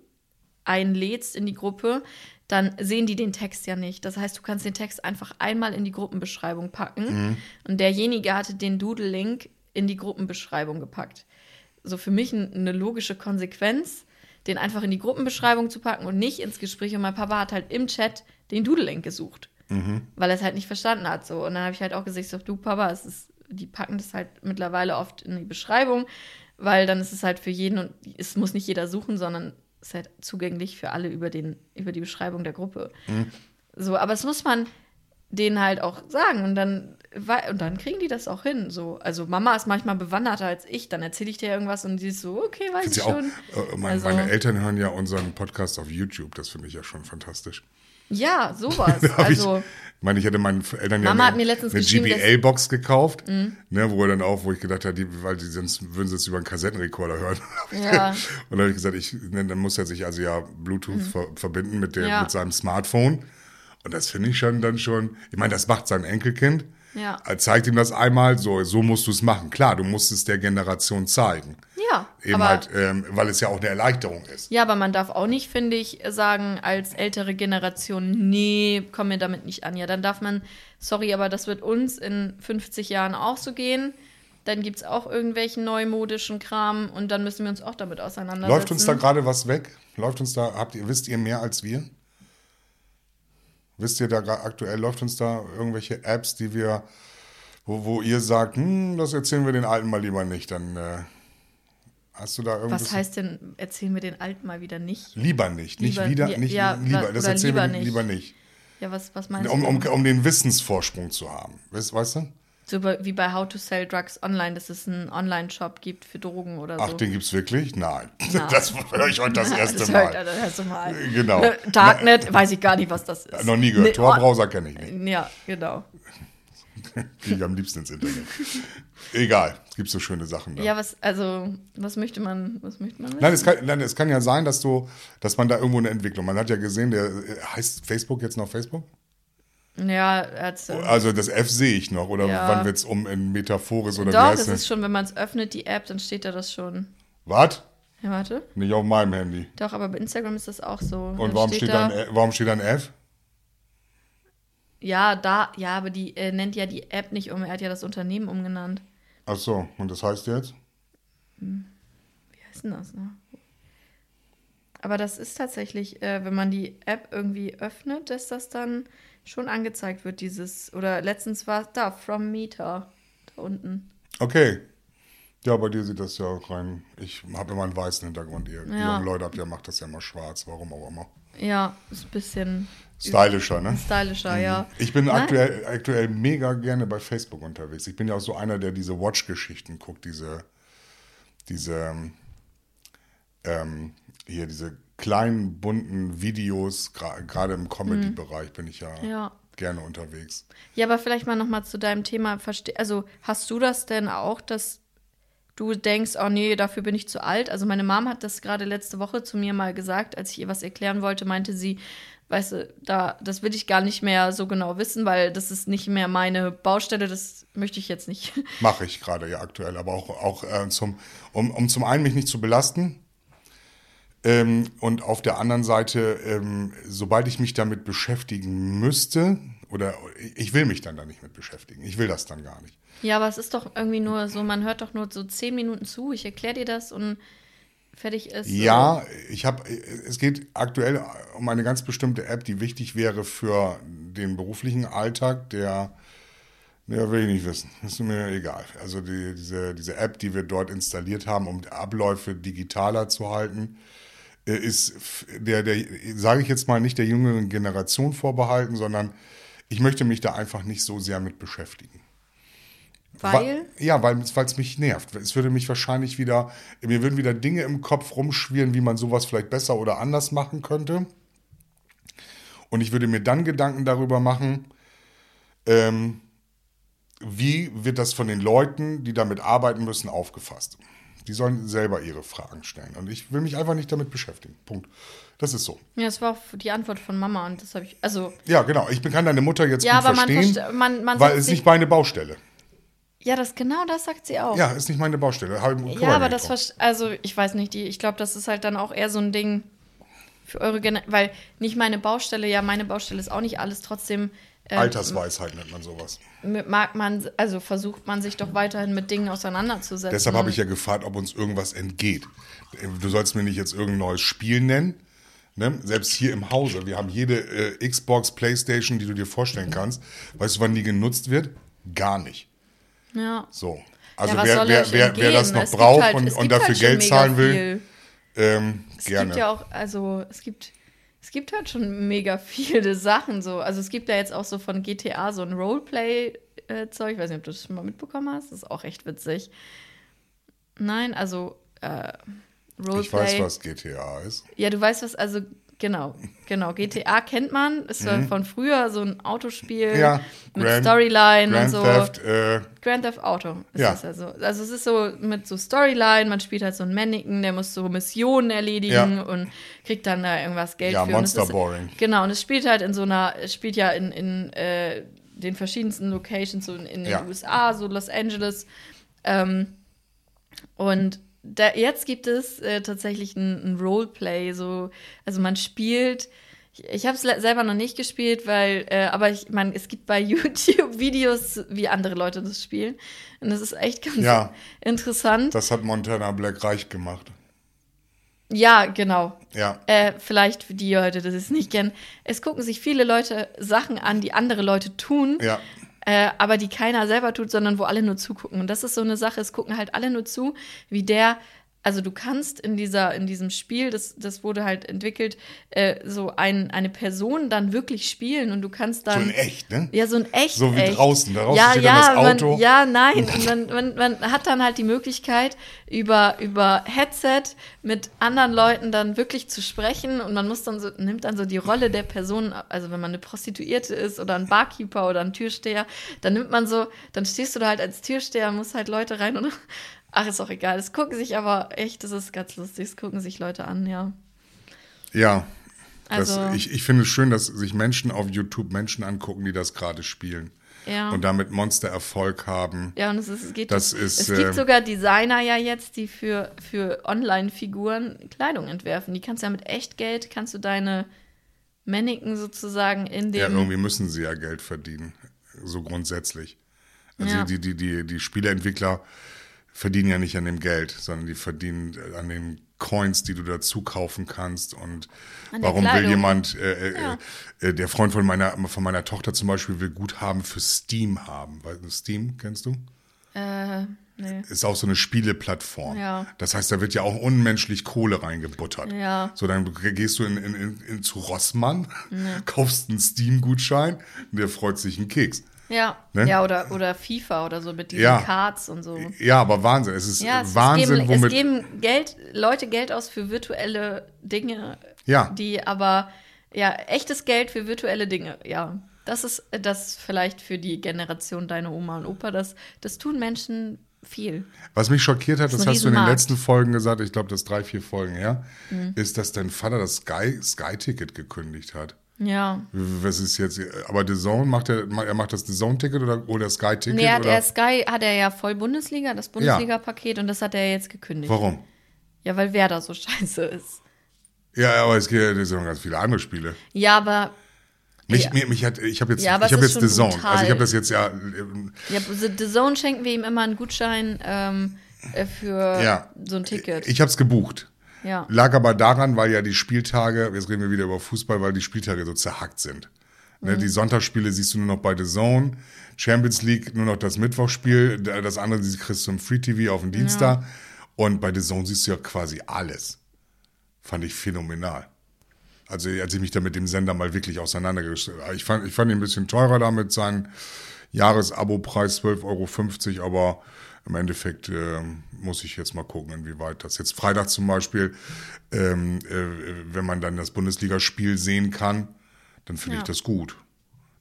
einlädst in die Gruppe, dann sehen die den Text ja nicht. Das heißt, du kannst den Text einfach einmal in die Gruppenbeschreibung packen und derjenige hatte den Doodle-Link in die Gruppenbeschreibung gepackt. So für mich ein, eine logische Konsequenz, den einfach in die Gruppenbeschreibung zu packen und nicht ins Gespräch. Und mein Papa hat halt im Chat den Doodle-Link gesucht, weil er es halt nicht verstanden hat. So. Und dann habe ich halt auch gesagt, so, du Papa, es ist, die packen das halt mittlerweile oft in die Beschreibung, weil dann ist es halt für jeden und es muss nicht jeder suchen, sondern ist halt zugänglich für alle über, den, über die Beschreibung der Gruppe. So, aber es muss man denen halt auch sagen und dann und dann kriegen die das auch hin. So, also Mama ist manchmal bewanderter als ich, dann erzähle ich dir irgendwas und sie ist so, okay, weiß Find's ich ja auch, schon. äh, mein, Also- meine Eltern hören ja unseren Podcast auf YouTube. Das finde ich ja schon fantastisch. Ja, sowas. Also ich, ich meine, ich hatte meinen Eltern ja Mama eine, hat mir letztens eine geschrieben, dass- Mhm. GBL-Box gekauft, ne, wo er dann auch, wo ich gedacht habe, die, weil die sonst würden sie es über einen Kassettenrekorder hören. Ja. Und dann habe ich gesagt, ich, ne, dann muss er sich also ja Bluetooth ver verbinden mit, der, Mhm. Ja. mit seinem Smartphone. Und das finde ich schon dann schon, ich meine, das macht sein Enkelkind. Ja. Er zeigt ihm das einmal, so, so musst du es machen. Klar, du musst es der Generation zeigen. Ja, Eben halt, ähm, weil es ja auch eine Erleichterung ist. Ja, aber man darf auch nicht, finde ich, sagen als ältere Generation, nee, komm mir damit nicht an. Ja, dann darf man, sorry, aber das wird uns in 50 Jahren auch so gehen. Dann gibt es auch irgendwelchen neumodischen Kram und dann müssen wir uns auch damit auseinandersetzen. Läuft uns da gerade was weg? Läuft uns da, habt ihr, wisst ihr mehr als wir? Wisst ihr da gerade aktuell, läuft uns da irgendwelche Apps, die wir, wo, wo ihr sagt, hm, das erzählen wir den Alten mal lieber nicht, dann äh, hast du da irgendwas? Was heißt denn, erzählen wir den Alten mal wieder nicht? Lieber nicht, nicht Lieber- wieder, ja, nicht ja, lieber, das erzählen wir lieber nicht. lieber nicht. Ja, was, was meinst Um, du? um, um den Wissensvorsprung zu haben. Weißt, weißt du? So wie bei How to Sell Drugs Online, dass es einen Online-Shop gibt für Drogen oder so. Ach, den gibt's wirklich? Nein. Nein. Das höre ich heute das erste das Mal. das erste Mal. Genau. Ne, Darknet, weiß ich gar nicht, was das ist. Noch nie gehört. Nee, Tor-Browser kenne ich nicht. oh, Ja, genau. Gehe ich am liebsten ins Internet. Egal, es gibt so schöne Sachen da. Ja, was, also, was möchte man, was möchte man wissen? Nein, es kann, nein, es kann ja sein, dass du, dass man da irgendwo eine Entwicklung. Man hat ja gesehen, der äh, heißt Facebook jetzt noch Facebook? Ja, als, Also das F sehe ich noch. Oder Ja. wann wird's um in Metaphoris oder Doch, wie das heißt ist schon, wenn man es öffnet, die App, dann steht da das schon. Was? Ja, warte. Nicht auf meinem Handy. Doch, aber bei Instagram ist das auch so. Und warum steht, da, ein, warum steht da ein F? Ja, da, ja, aber die äh, nennt ja die App nicht um, er hat ja das Unternehmen umgenannt. Ach so, und das heißt jetzt? Wie heißt denn das, ne? Aber das ist tatsächlich, äh, wenn man die App irgendwie öffnet, dass das dann schon angezeigt wird, dieses, oder letztens war es da, From Meter, da unten. Okay. Ja, bei dir sieht das ja auch rein. Ich habe immer einen weißen Hintergrund. Ihr Ja. jungen Leute habt ja, macht das ja immer schwarz. Warum auch immer. Ja, ist ein bisschen Stylischer, ne? stylischer, ja. Ich bin Nein. aktuell, aktuell mega gerne bei Facebook unterwegs. Ich bin ja auch so einer, der diese Watch-Geschichten guckt, diese, diese, ähm, hier, diese kleinen, bunten Videos, gra- gerade im Comedy-Bereich bin ich ja, Mhm. Ja. gerne unterwegs. Ja, aber vielleicht mal nochmal zu deinem Thema. Also, hast du das denn auch, dass du denkst, oh nee, dafür bin ich zu alt? Also, meine Mom hat das gerade letzte Woche zu mir mal gesagt, als ich ihr was erklären wollte, meinte sie, weißt du, da, das will ich gar nicht mehr so genau wissen, weil das ist nicht mehr meine Baustelle, das möchte ich jetzt nicht. Mache ich gerade ja aktuell, aber auch, auch äh, zum, um, um zum einen mich nicht zu belasten ähm, und auf der anderen Seite, ähm, sobald ich mich damit beschäftigen müsste, oder ich will mich dann da nicht mit beschäftigen, ich will das dann gar nicht. Ja, aber es ist doch irgendwie nur so, man hört doch nur so zehn Minuten zu, ich erkläre dir das und fertig ist. Ja, ich habe, es geht aktuell um eine ganz bestimmte App, die wichtig wäre für den beruflichen Alltag, der, ja, will ich nicht wissen, ist mir egal. Also die, diese, diese App, die wir dort installiert haben, um Abläufe digitaler zu halten, äh, ist der, der, sage ich jetzt mal, nicht der jüngeren Generation vorbehalten, sondern ich möchte mich da einfach nicht so sehr mit beschäftigen. Weil? Ja, weil es mich nervt. Es würde mich wahrscheinlich wieder, mir würden wieder Dinge im Kopf rumschwirren, wie man sowas vielleicht besser oder anders machen könnte. Und ich würde mir dann Gedanken darüber machen, ähm, wie wird das von den Leuten, die damit arbeiten müssen, aufgefasst. Die sollen selber ihre Fragen stellen. Und ich will mich einfach nicht damit beschäftigen. Punkt. Das ist so. Ja, das war auch die Antwort von Mama und das habe ich, also, Ja, genau. Ich kann deine Mutter jetzt Ja, gut aber man verstehen, verste- man- man weil es nicht meine Baustelle. Ja, das genau das sagt sie auch. Ja, ist nicht meine Baustelle. Ja, aber das, also ich weiß nicht, die, ich glaube, das ist halt dann auch eher so ein Ding für eure Generation, weil nicht meine Baustelle, ja, meine Baustelle ist auch nicht alles, trotzdem ähm, Altersweisheit nennt man sowas. mag man, also versucht man sich doch weiterhin mit Dingen auseinanderzusetzen. Deshalb habe ich ja gefragt, ob uns irgendwas entgeht. Du sollst mir nicht jetzt irgendein neues Spiel nennen. Ne? Selbst hier im Hause, wir haben jede äh, Xbox, Playstation, die du dir vorstellen kannst. Weißt du, wann die genutzt wird? Gar nicht. Ja. So. Also ja, wer, wer, wer, wer das noch Es braucht halt- und, es und dafür halt Geld zahlen will, ähm, Es gerne. gibt ja auch, also es gibt, es gibt halt schon mega viele Sachen so. Also es gibt ja jetzt auch so von GTA so ein Roleplay-Zeug. Ich weiß nicht, ob du das schon mal mitbekommen hast. Das ist auch recht witzig. Nein, also äh, Roleplay. ich weiß, was GTA ist. Ja, du weißt was, also genau, genau. GTA kennt man, ist ja von früher so ein Autospiel Mhm. Ja, mit Grand- Storyline Grand und so. Theft, äh, Grand Theft Auto ist Ja. das ja so. Also es ist so mit so Storyline, man spielt halt so einen Mannequin, der muss so Missionen erledigen Ja. und kriegt dann da irgendwas Geld Ja, für. Es Monster ist, Boring. Genau, und es spielt halt in so einer, es spielt ja in, in äh, den verschiedensten Locations, so in, in den Ja. USA, so Los Angeles. Ähm, und da, jetzt gibt es äh, tatsächlich ein, ein Roleplay, so, also man spielt. Ich, ich habe es selber noch nicht gespielt, weil, äh, aber ich meine, es gibt bei YouTube Videos, wie andere Leute das spielen. Und das ist echt ganz Ja. interessant. das hat Montana Black reich gemacht. Ja, genau. Ja. Äh, vielleicht für die Leute, das es nicht kennen. Es gucken sich viele Leute Sachen an, die andere Leute tun. Ja. Äh, aber die keiner selber tut, sondern wo alle nur zugucken. Und das ist so eine Sache, es gucken halt alle nur zu, wie der also du kannst in dieser, in diesem Spiel, das, das wurde halt entwickelt, äh, so ein, eine Person dann wirklich spielen und du kannst dann. So in echt, ne? Ja, so ein echt. So wie echt. draußen, da draußen ja, steht ja, dann das Auto. Man, ja, nein. Und man, man, man hat dann halt die Möglichkeit, über, über Headset mit anderen Leuten dann wirklich zu sprechen und man muss dann so, nimmt dann so die Rolle der Person, also wenn man eine Prostituierte ist oder ein Barkeeper oder ein Türsteher, dann nimmt man so, dann stehst du da halt als Türsteher, musst halt Leute rein und ach, ist auch egal. Es gucken sich aber echt, das ist ganz lustig, es gucken sich Leute an, ja. Ja. Das, Also- ich, ich finde es schön, dass sich Menschen auf YouTube Menschen angucken, die das gerade spielen. Ja. Und damit Monster-Erfolg haben. Ja, und es, ist, es geht. Das ist, es äh, gibt sogar Designer ja jetzt, die für, für Online-Figuren Kleidung entwerfen. Die kannst du ja mit Echtgeld, kannst du deine Mannequin sozusagen in Ja, dem. irgendwie müssen sie ja Geld verdienen. So grundsätzlich. Also Ja. die, die, die, die Spieleentwickler verdienen ja nicht an dem Geld, sondern die verdienen an den Coins, die du dazu kaufen kannst. Und warum will Kleidung. jemand, äh, Ja. äh, äh, der Freund von meiner, von meiner Tochter zum Beispiel will Guthaben für Steam haben. Steam kennst du? äh, nee. ist auch so eine Spieleplattform. Ja. Das heißt, da wird ja auch unmenschlich Kohle reingebuttert. Ja. So, dann gehst du in, in, in, in zu Rossmann, kaufst einen Steam-Gutschein und der freut sich einen Keks. Ja. Ne? Ja, oder, oder FIFA oder so mit diesen Ja. Cards und so. Ja, aber Wahnsinn. Es ist Ja, es, Wahnsinn, es, geben, womit. es geben Geld, Leute Geld aus für virtuelle Dinge, Ja. die aber, ja, echtes Geld für virtuelle Dinge, ja. Das ist das vielleicht für die Generation deiner Oma und Opa, das, das tun Menschen viel. Was mich schockiert hat, Das das hast du in den letzten Folgen gesagt, ich glaube, das drei, vier Folgen her, Mhm. ist, dass dein Vater das Sky- Sky-Ticket gekündigt hat. Ja. Was ist jetzt, aber The Zone macht er, er macht das The Zone-Ticket oder, oder Sky-Ticket? Nee, hat oder? er Sky hat er ja voll Bundesliga, das Bundesliga-Paket und das hat er jetzt gekündigt. Warum? Ja, weil wer da so scheiße ist. Ja, aber es gibt ja noch ganz viele andere Spiele. Ja, aber Mich, Ja. mir, mich hat, ich habe jetzt, Ja, ich habe jetzt The Zone. brutal. Also ich habe das jetzt ja, ähm, ja, The The Zone schenken wir ihm immer einen Gutschein ähm, äh, für Ja. so ein Ticket. ich habe es gebucht. Ja. Lag aber daran, weil ja die Spieltage, jetzt reden wir wieder über Fußball, weil die Spieltage so zerhackt sind. Ne, Mhm. die Sonntagsspiele siehst du nur noch bei The Zone, Champions League nur noch das Mittwochsspiel, das andere kriegst du im Free TV auf den Dienstag und bei The Zone siehst du ja quasi alles. Fand ich phänomenal. Also als ich mich da mit dem Sender mal wirklich auseinandergesetzt habe. Ich fand, ich fand ihn ein bisschen teurer da mit seinem Jahresabo-Preis 12,50 Euro, aber im Endeffekt ähm, muss ich jetzt mal gucken, inwieweit das jetzt Freitag zum Beispiel, ähm, äh, wenn man dann das Bundesligaspiel sehen kann, dann finde Ja. ich das gut.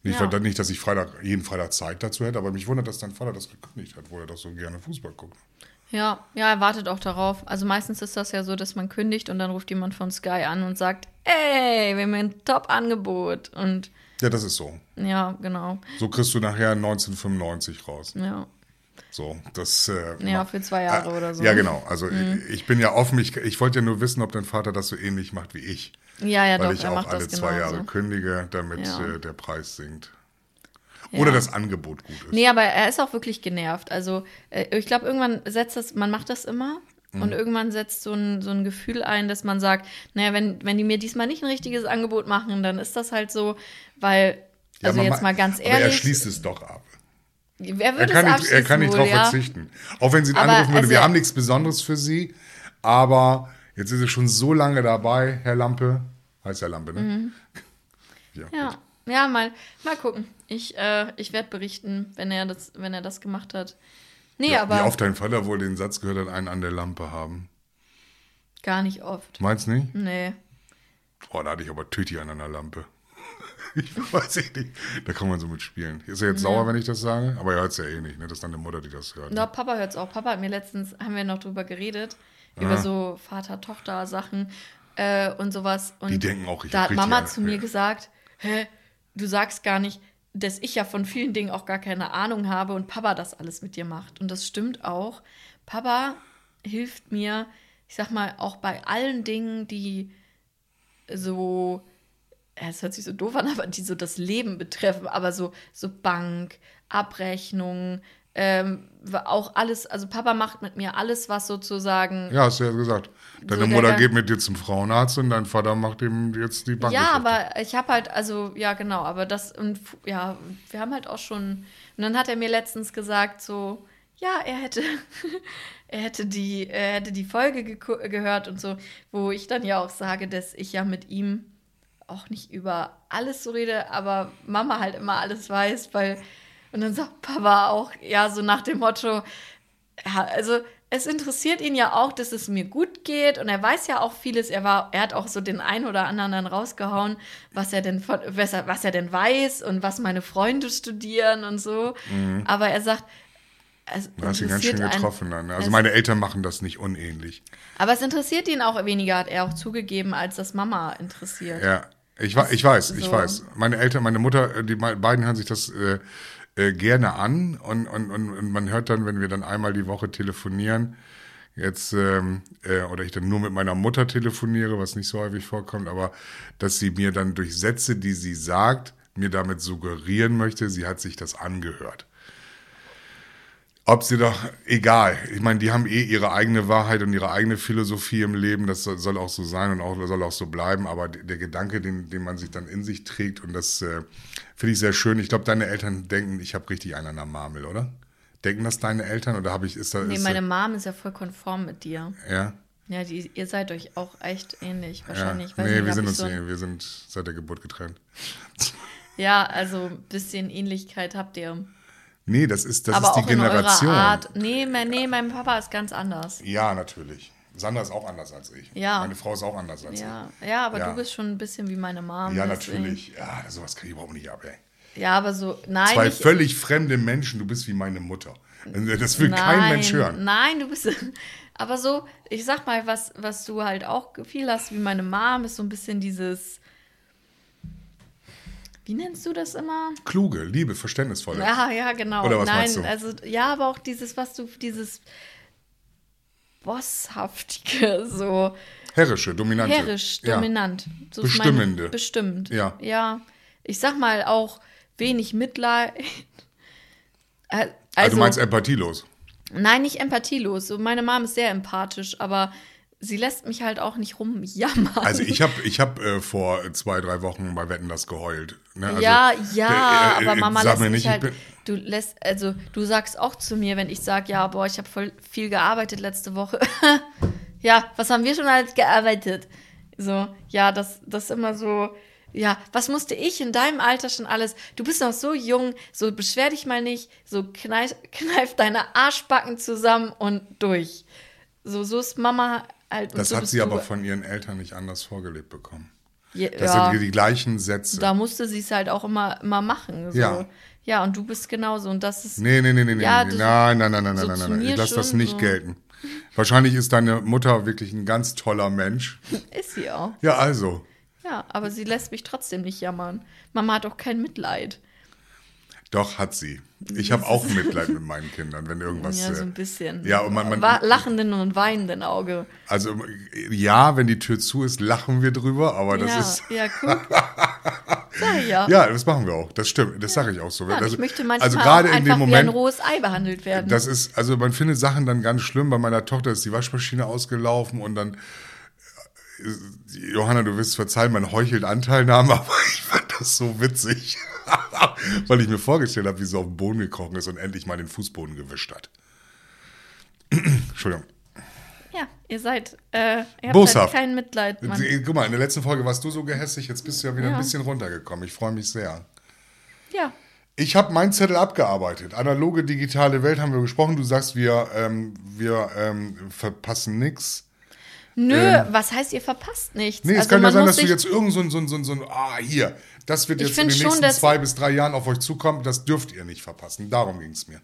Nicht, Ja. weil, nicht, dass ich Freitag, jeden Freitag Zeit dazu hätte, aber mich wundert, dass dein Vater das gekündigt hat, wo er doch so gerne Fußball guckt. Ja, ja, er wartet auch darauf. Also meistens ist das ja so, dass man kündigt und dann ruft jemand von Sky an und sagt, ey, wir haben ein Top-Angebot. Und Ja, das ist so. ja, genau. So kriegst du nachher 1995 raus. Ja. So, das. Äh, Ja, für zwei Jahre Ah, oder so. Ja, genau. Also Mhm. ich, ich bin ja offen. Ich, ich wollte ja nur wissen, ob dein Vater das so ähnlich macht wie ich. Ja, ja, weil doch, ich auch alle zwei genauso. Jahre kündige, damit Ja. äh, der Preis sinkt. Oder Ja. das Angebot gut ist. Nee, aber er ist auch wirklich genervt. Also äh, ich glaube, irgendwann setzt das, man macht das immer Mhm. und irgendwann setzt so ein, so ein Gefühl ein, dass man sagt, naja, wenn, wenn die mir diesmal nicht ein richtiges Angebot machen, dann ist das halt so, weil, Ja, also jetzt ma- mal ganz Aber er ehrlich, schließt es doch ab. Wer Er würde kann es nicht, er kann nicht drauf ja? verzichten. Auch wenn sie ihn Aber anrufen würde, also- wir haben nichts Besonderes für sie, aber jetzt ist er schon so lange dabei, Herr Lampe. Heißt Herr Lampe, ne? Ja. Mhm. Ja, ja, mal, mal gucken. Ich, äh, ich werde berichten, wenn er das, wenn er das gemacht hat. Nee, Ja, aber Wie oft dein Vater wohl den Satz gehört hat, einen an der Lampe haben. gar nicht oft. Meinst du nicht? Nee. Oh, da hatte ich aber Tüti an einer Lampe. Ich weiß ich nicht. Da kann man so mitspielen. Ist er jetzt sauer, wenn ich das sage? Aber er hört es ja eh nicht, ne? Das ist deine Mutter, die das hört. Na, Ne? Papa hört es auch. Papa hat mir letztens, haben wir noch drüber geredet, über so Vater-Tochter-Sachen äh, und sowas. Und Die denken auch, ich Da hat Mama eine- zu mir ja. gesagt, hä, du sagst gar nicht, dass ich ja von vielen Dingen auch gar keine Ahnung habe und Papa das alles mit dir macht. Und das stimmt auch. Papa hilft mir, ich sag mal, auch bei allen Dingen, die so, ja, es hört sich so doof an, aber die so das Leben betreffen, aber so, so Bank, Abrechnung, ähm, auch alles, also Papa macht mit mir alles, was sozusagen Ja, hast du ja gesagt. Deine So, der Mutter Ge- geht mit dir zum Frauenarzt und dein Vater macht ihm jetzt die Bank. Ja, aber ich habe halt, also, ja, genau, aber das, und ja, wir haben halt auch schon, und dann hat er mir letztens gesagt, so, ja, er hätte, er hätte die, er hätte die Folge gehört und so, wo ich dann ja auch sage, dass ich ja mit ihm auch nicht über alles so rede, aber Mama halt immer alles weiß, weil und dann sagt Papa auch, ja, so nach dem Motto, ja, also es interessiert ihn ja auch, dass es mir gut geht und er weiß ja auch vieles. Er war, er hat auch so den einen oder anderen dann rausgehauen, was er denn was er, was er denn weiß und was meine Freunde studieren und so. Mhm. Aber er sagt, es du hast ihn ganz schön getroffen dann. Ne? Also meine Eltern machen das nicht unähnlich. Aber es interessiert ihn auch weniger, hat er auch zugegeben, als das Mama interessiert. Ja, ich, ich weiß, ich so. weiß. Meine Eltern, meine Mutter, die beiden hören sich das äh, äh, gerne an und, und, und, und man hört dann, wenn wir dann einmal die Woche telefonieren, jetzt ähm, äh, oder ich dann nur mit meiner Mutter telefoniere, was nicht so häufig vorkommt, aber dass sie mir dann durch Sätze, die sie sagt, mir damit suggerieren möchte, sie hat sich das angehört. Ob sie doch, egal. Ich meine, die haben eh ihre eigene Wahrheit und ihre eigene Philosophie im Leben. Das soll, auch so sein und auch, soll auch so bleiben. Aber der Gedanke, den, den man sich dann in sich trägt, und das äh, finde ich sehr schön. Ich glaube, deine Eltern denken, ich habe richtig einen an der Marmel, oder? Denken das deine Eltern oder habe ich, ist da. Nee, ist meine Mom ist ja voll konform mit dir. Ja. Ja, die, ihr seid euch auch echt ähnlich, wahrscheinlich. Ja. Nee, nicht, wir sind uns so wir sind seit der Geburt getrennt. ja, also ein bisschen Ähnlichkeit habt ihr. Nee, das ist, das Aber ist die Generation. In Art. Nee, nee, mein Papa ist ganz anders. Ja, natürlich. Sandra ist auch anders als ich. Ja. Meine Frau ist auch anders als ja. ich. Ja, aber ja. du bist schon ein bisschen wie meine Mom. Ja, deswegen. natürlich. Ja, sowas kriege ich überhaupt nicht ab, ey. Ja, aber so, nein. Zwei völlig fremde Menschen, du bist wie meine Mutter. Das will nein, kein Mensch hören. Nein, du bist. Aber so, ich sag mal, was, was du halt auch viel hast, wie meine Mom, ist so ein bisschen dieses wie nennst du das immer? Kluge, Liebe, verständnisvolle. Ja, ja, genau. Oder was Nein, meinst du? also ja, aber auch dieses, was du, dieses bosshaftige, so. Herrische, dominante. Herrisch, dominant. Ja. So Bestimmende. Meine, bestimmt. Ja. Ja. Ich sag mal auch wenig Mitleid. also, also, du meinst empathielos? Nein, nicht empathielos. So, meine Mom ist sehr empathisch, aber sie lässt mich halt auch nicht rumjammern. Also ich habe ich hab, äh, vor zwei, drei Wochen bei Wetten das geheult. Ne? Also, ja, ja, der, äh, aber äh, Mama lässt mir nicht, mich halt, du lässt, also du sagst auch zu mir, wenn ich sage, ja, boah, ich habe voll viel gearbeitet letzte Woche. ja, was haben wir schon alles gearbeitet? So, ja, das, das ist immer so, ja, was musste ich in deinem Alter schon alles? Du bist noch so jung, so beschwer dich mal nicht, so kneif, kneif deine Arschbacken zusammen und durch. So, so ist Mama alt. Das so hat sie aber von ihren Eltern nicht anders vorgelebt bekommen. Ja, das ja. sind die gleichen Sätze. Da musste sie es halt auch immer, immer machen. So. Ja. Ja, und du bist genauso. Und das ist. Nee, nee, nee, nee, ja, nee. Nein, nein, nein, nein, so nein, nein, nein. Ich lasse das nicht so. gelten. Wahrscheinlich ist deine Mutter wirklich ein ganz toller Mensch. Ist sie auch. Ja, also. Ja, aber sie lässt mich trotzdem nicht jammern. Mama hat auch kein Mitleid. Doch, hat sie. Ich habe auch Mitleid mit meinen Kindern, wenn irgendwas. Ja, so ein bisschen. Ja, und man, man lachenden und weinenden Auge. Also ja, wenn die Tür zu ist, lachen wir drüber, aber das ja, ist. Ja, guck. Sag ich ja. Ja, das machen wir auch. Das stimmt. Das sage ich auch so. Ja, das, ich möchte manchmal also gerade auch in dem Moment, wie ein rohes Ei behandelt werden. Das ist, also man findet Sachen dann ganz schlimm. Bei meiner Tochter ist die Waschmaschine ausgelaufen und dann äh, Johanna, du wirst verzeihen, man heuchelt Anteilnahme, aber ich fand das so witzig. Weil ich mir vorgestellt habe, wie sie auf den Boden gekrochen ist und endlich mal den Fußboden gewischt hat. Entschuldigung. Ja, ihr seid, äh, ihr habt halt kein Mitleid. Mann. Guck mal, in der letzten Folge warst du so gehässig, jetzt bist du ja wieder ja. ein bisschen runtergekommen. Ich freue mich sehr. Ja. Ich habe meinen Zettel abgearbeitet. Analoge, digitale Welt haben wir gesprochen. Du sagst, wir, ähm, wir ähm, verpassen nichts. Nö, ähm, was heißt, ihr verpasst nichts? Nee, es also kann ja sein, dass du jetzt irgend so ein, so ein, so ein, so ein ah, hier, das wird jetzt in den nächsten schon, zwei bis drei Jahren auf euch zukommen. Das dürft ihr nicht verpassen. Darum ging es mir.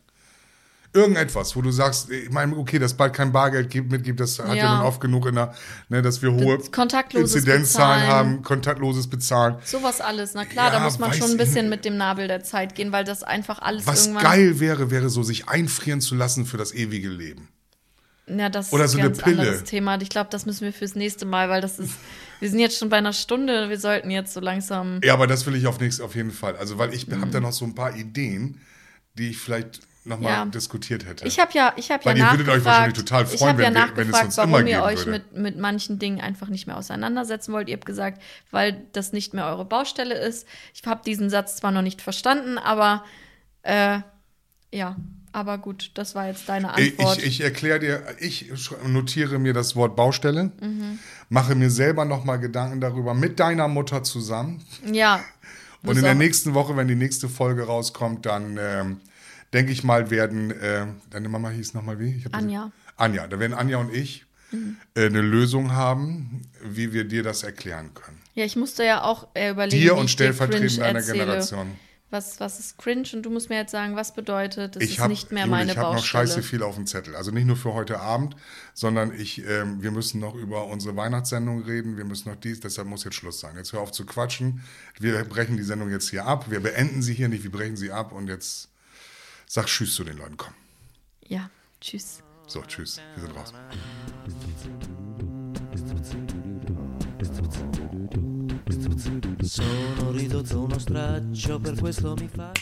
Irgendetwas, wo du sagst, ich meine, okay, dass bald kein Bargeld gibt, mitgibt, das hat ja, ja nun oft genug in der, ne, dass wir hohe Inzidenzzahlen haben, kontaktloses Bezahlen. Sowas alles, na klar, ja, da muss man schon ein bisschen mit dem Nabel der Zeit gehen, weil das einfach alles Was geil wäre, wäre so, sich einfrieren zu lassen für das ewige Leben. Ja, das Oder ist so ein ganz eine Pille. anderes Thema. Ich glaube, das müssen wir fürs nächste Mal, weil das ist wir sind jetzt schon bei einer Stunde, wir sollten jetzt so langsam. Ja, aber das will ich auf nächstes auf jeden Fall. Also, weil ich mhm. habe da noch so ein paar Ideen, die ich vielleicht nochmal ja. diskutiert hätte. Ich habe ja, ich habe ja Weil ihr würdet euch wahrscheinlich total freuen, wenn, ja wenn es uns immer warum ihr euch mit, mit manchen Dingen einfach nicht mehr auseinandersetzen wollt. Ihr habt gesagt, weil das nicht mehr eure Baustelle ist. Ich habe diesen Satz zwar noch nicht verstanden, aber äh, ja, Aber gut, das war jetzt deine Antwort. ich, ich erkläre dir, ich notiere mir das Wort Baustelle, mache mir selber nochmal Gedanken darüber mit deiner Mutter zusammen. ja. Und in der nächsten Woche, wenn die nächste Folge rauskommt, dann ähm, denke ich mal, werden, äh, deine Mama hieß nochmal wie? Ich hab das- Anja. Anja, da werden Anja und ich äh, eine Lösung haben, wie wir dir das erklären können. Ja, ich musste ja auch äh, überlegen, Dir und stellvertretend erzähle. Generation. Was, was ist cringe? Und du musst mir jetzt sagen, was bedeutet, das Ich ist habe nicht mehr meine ich hab noch Baustelle. scheiße viel auf dem Zettel. Also nicht nur für heute Abend, sondern ich, ähm, wir müssen noch über unsere Weihnachtssendung reden. Wir müssen noch dies, deshalb muss jetzt Schluss sein. Jetzt hör auf zu quatschen. Wir brechen die Sendung jetzt hier ab. Wir beenden sie hier nicht, wir brechen sie ab und jetzt sag Tschüss zu den Leuten. Komm. Ja, tschüss. So, tschüss. Wir sind raus. Sono ridotto uno straccio, per questo mi fa.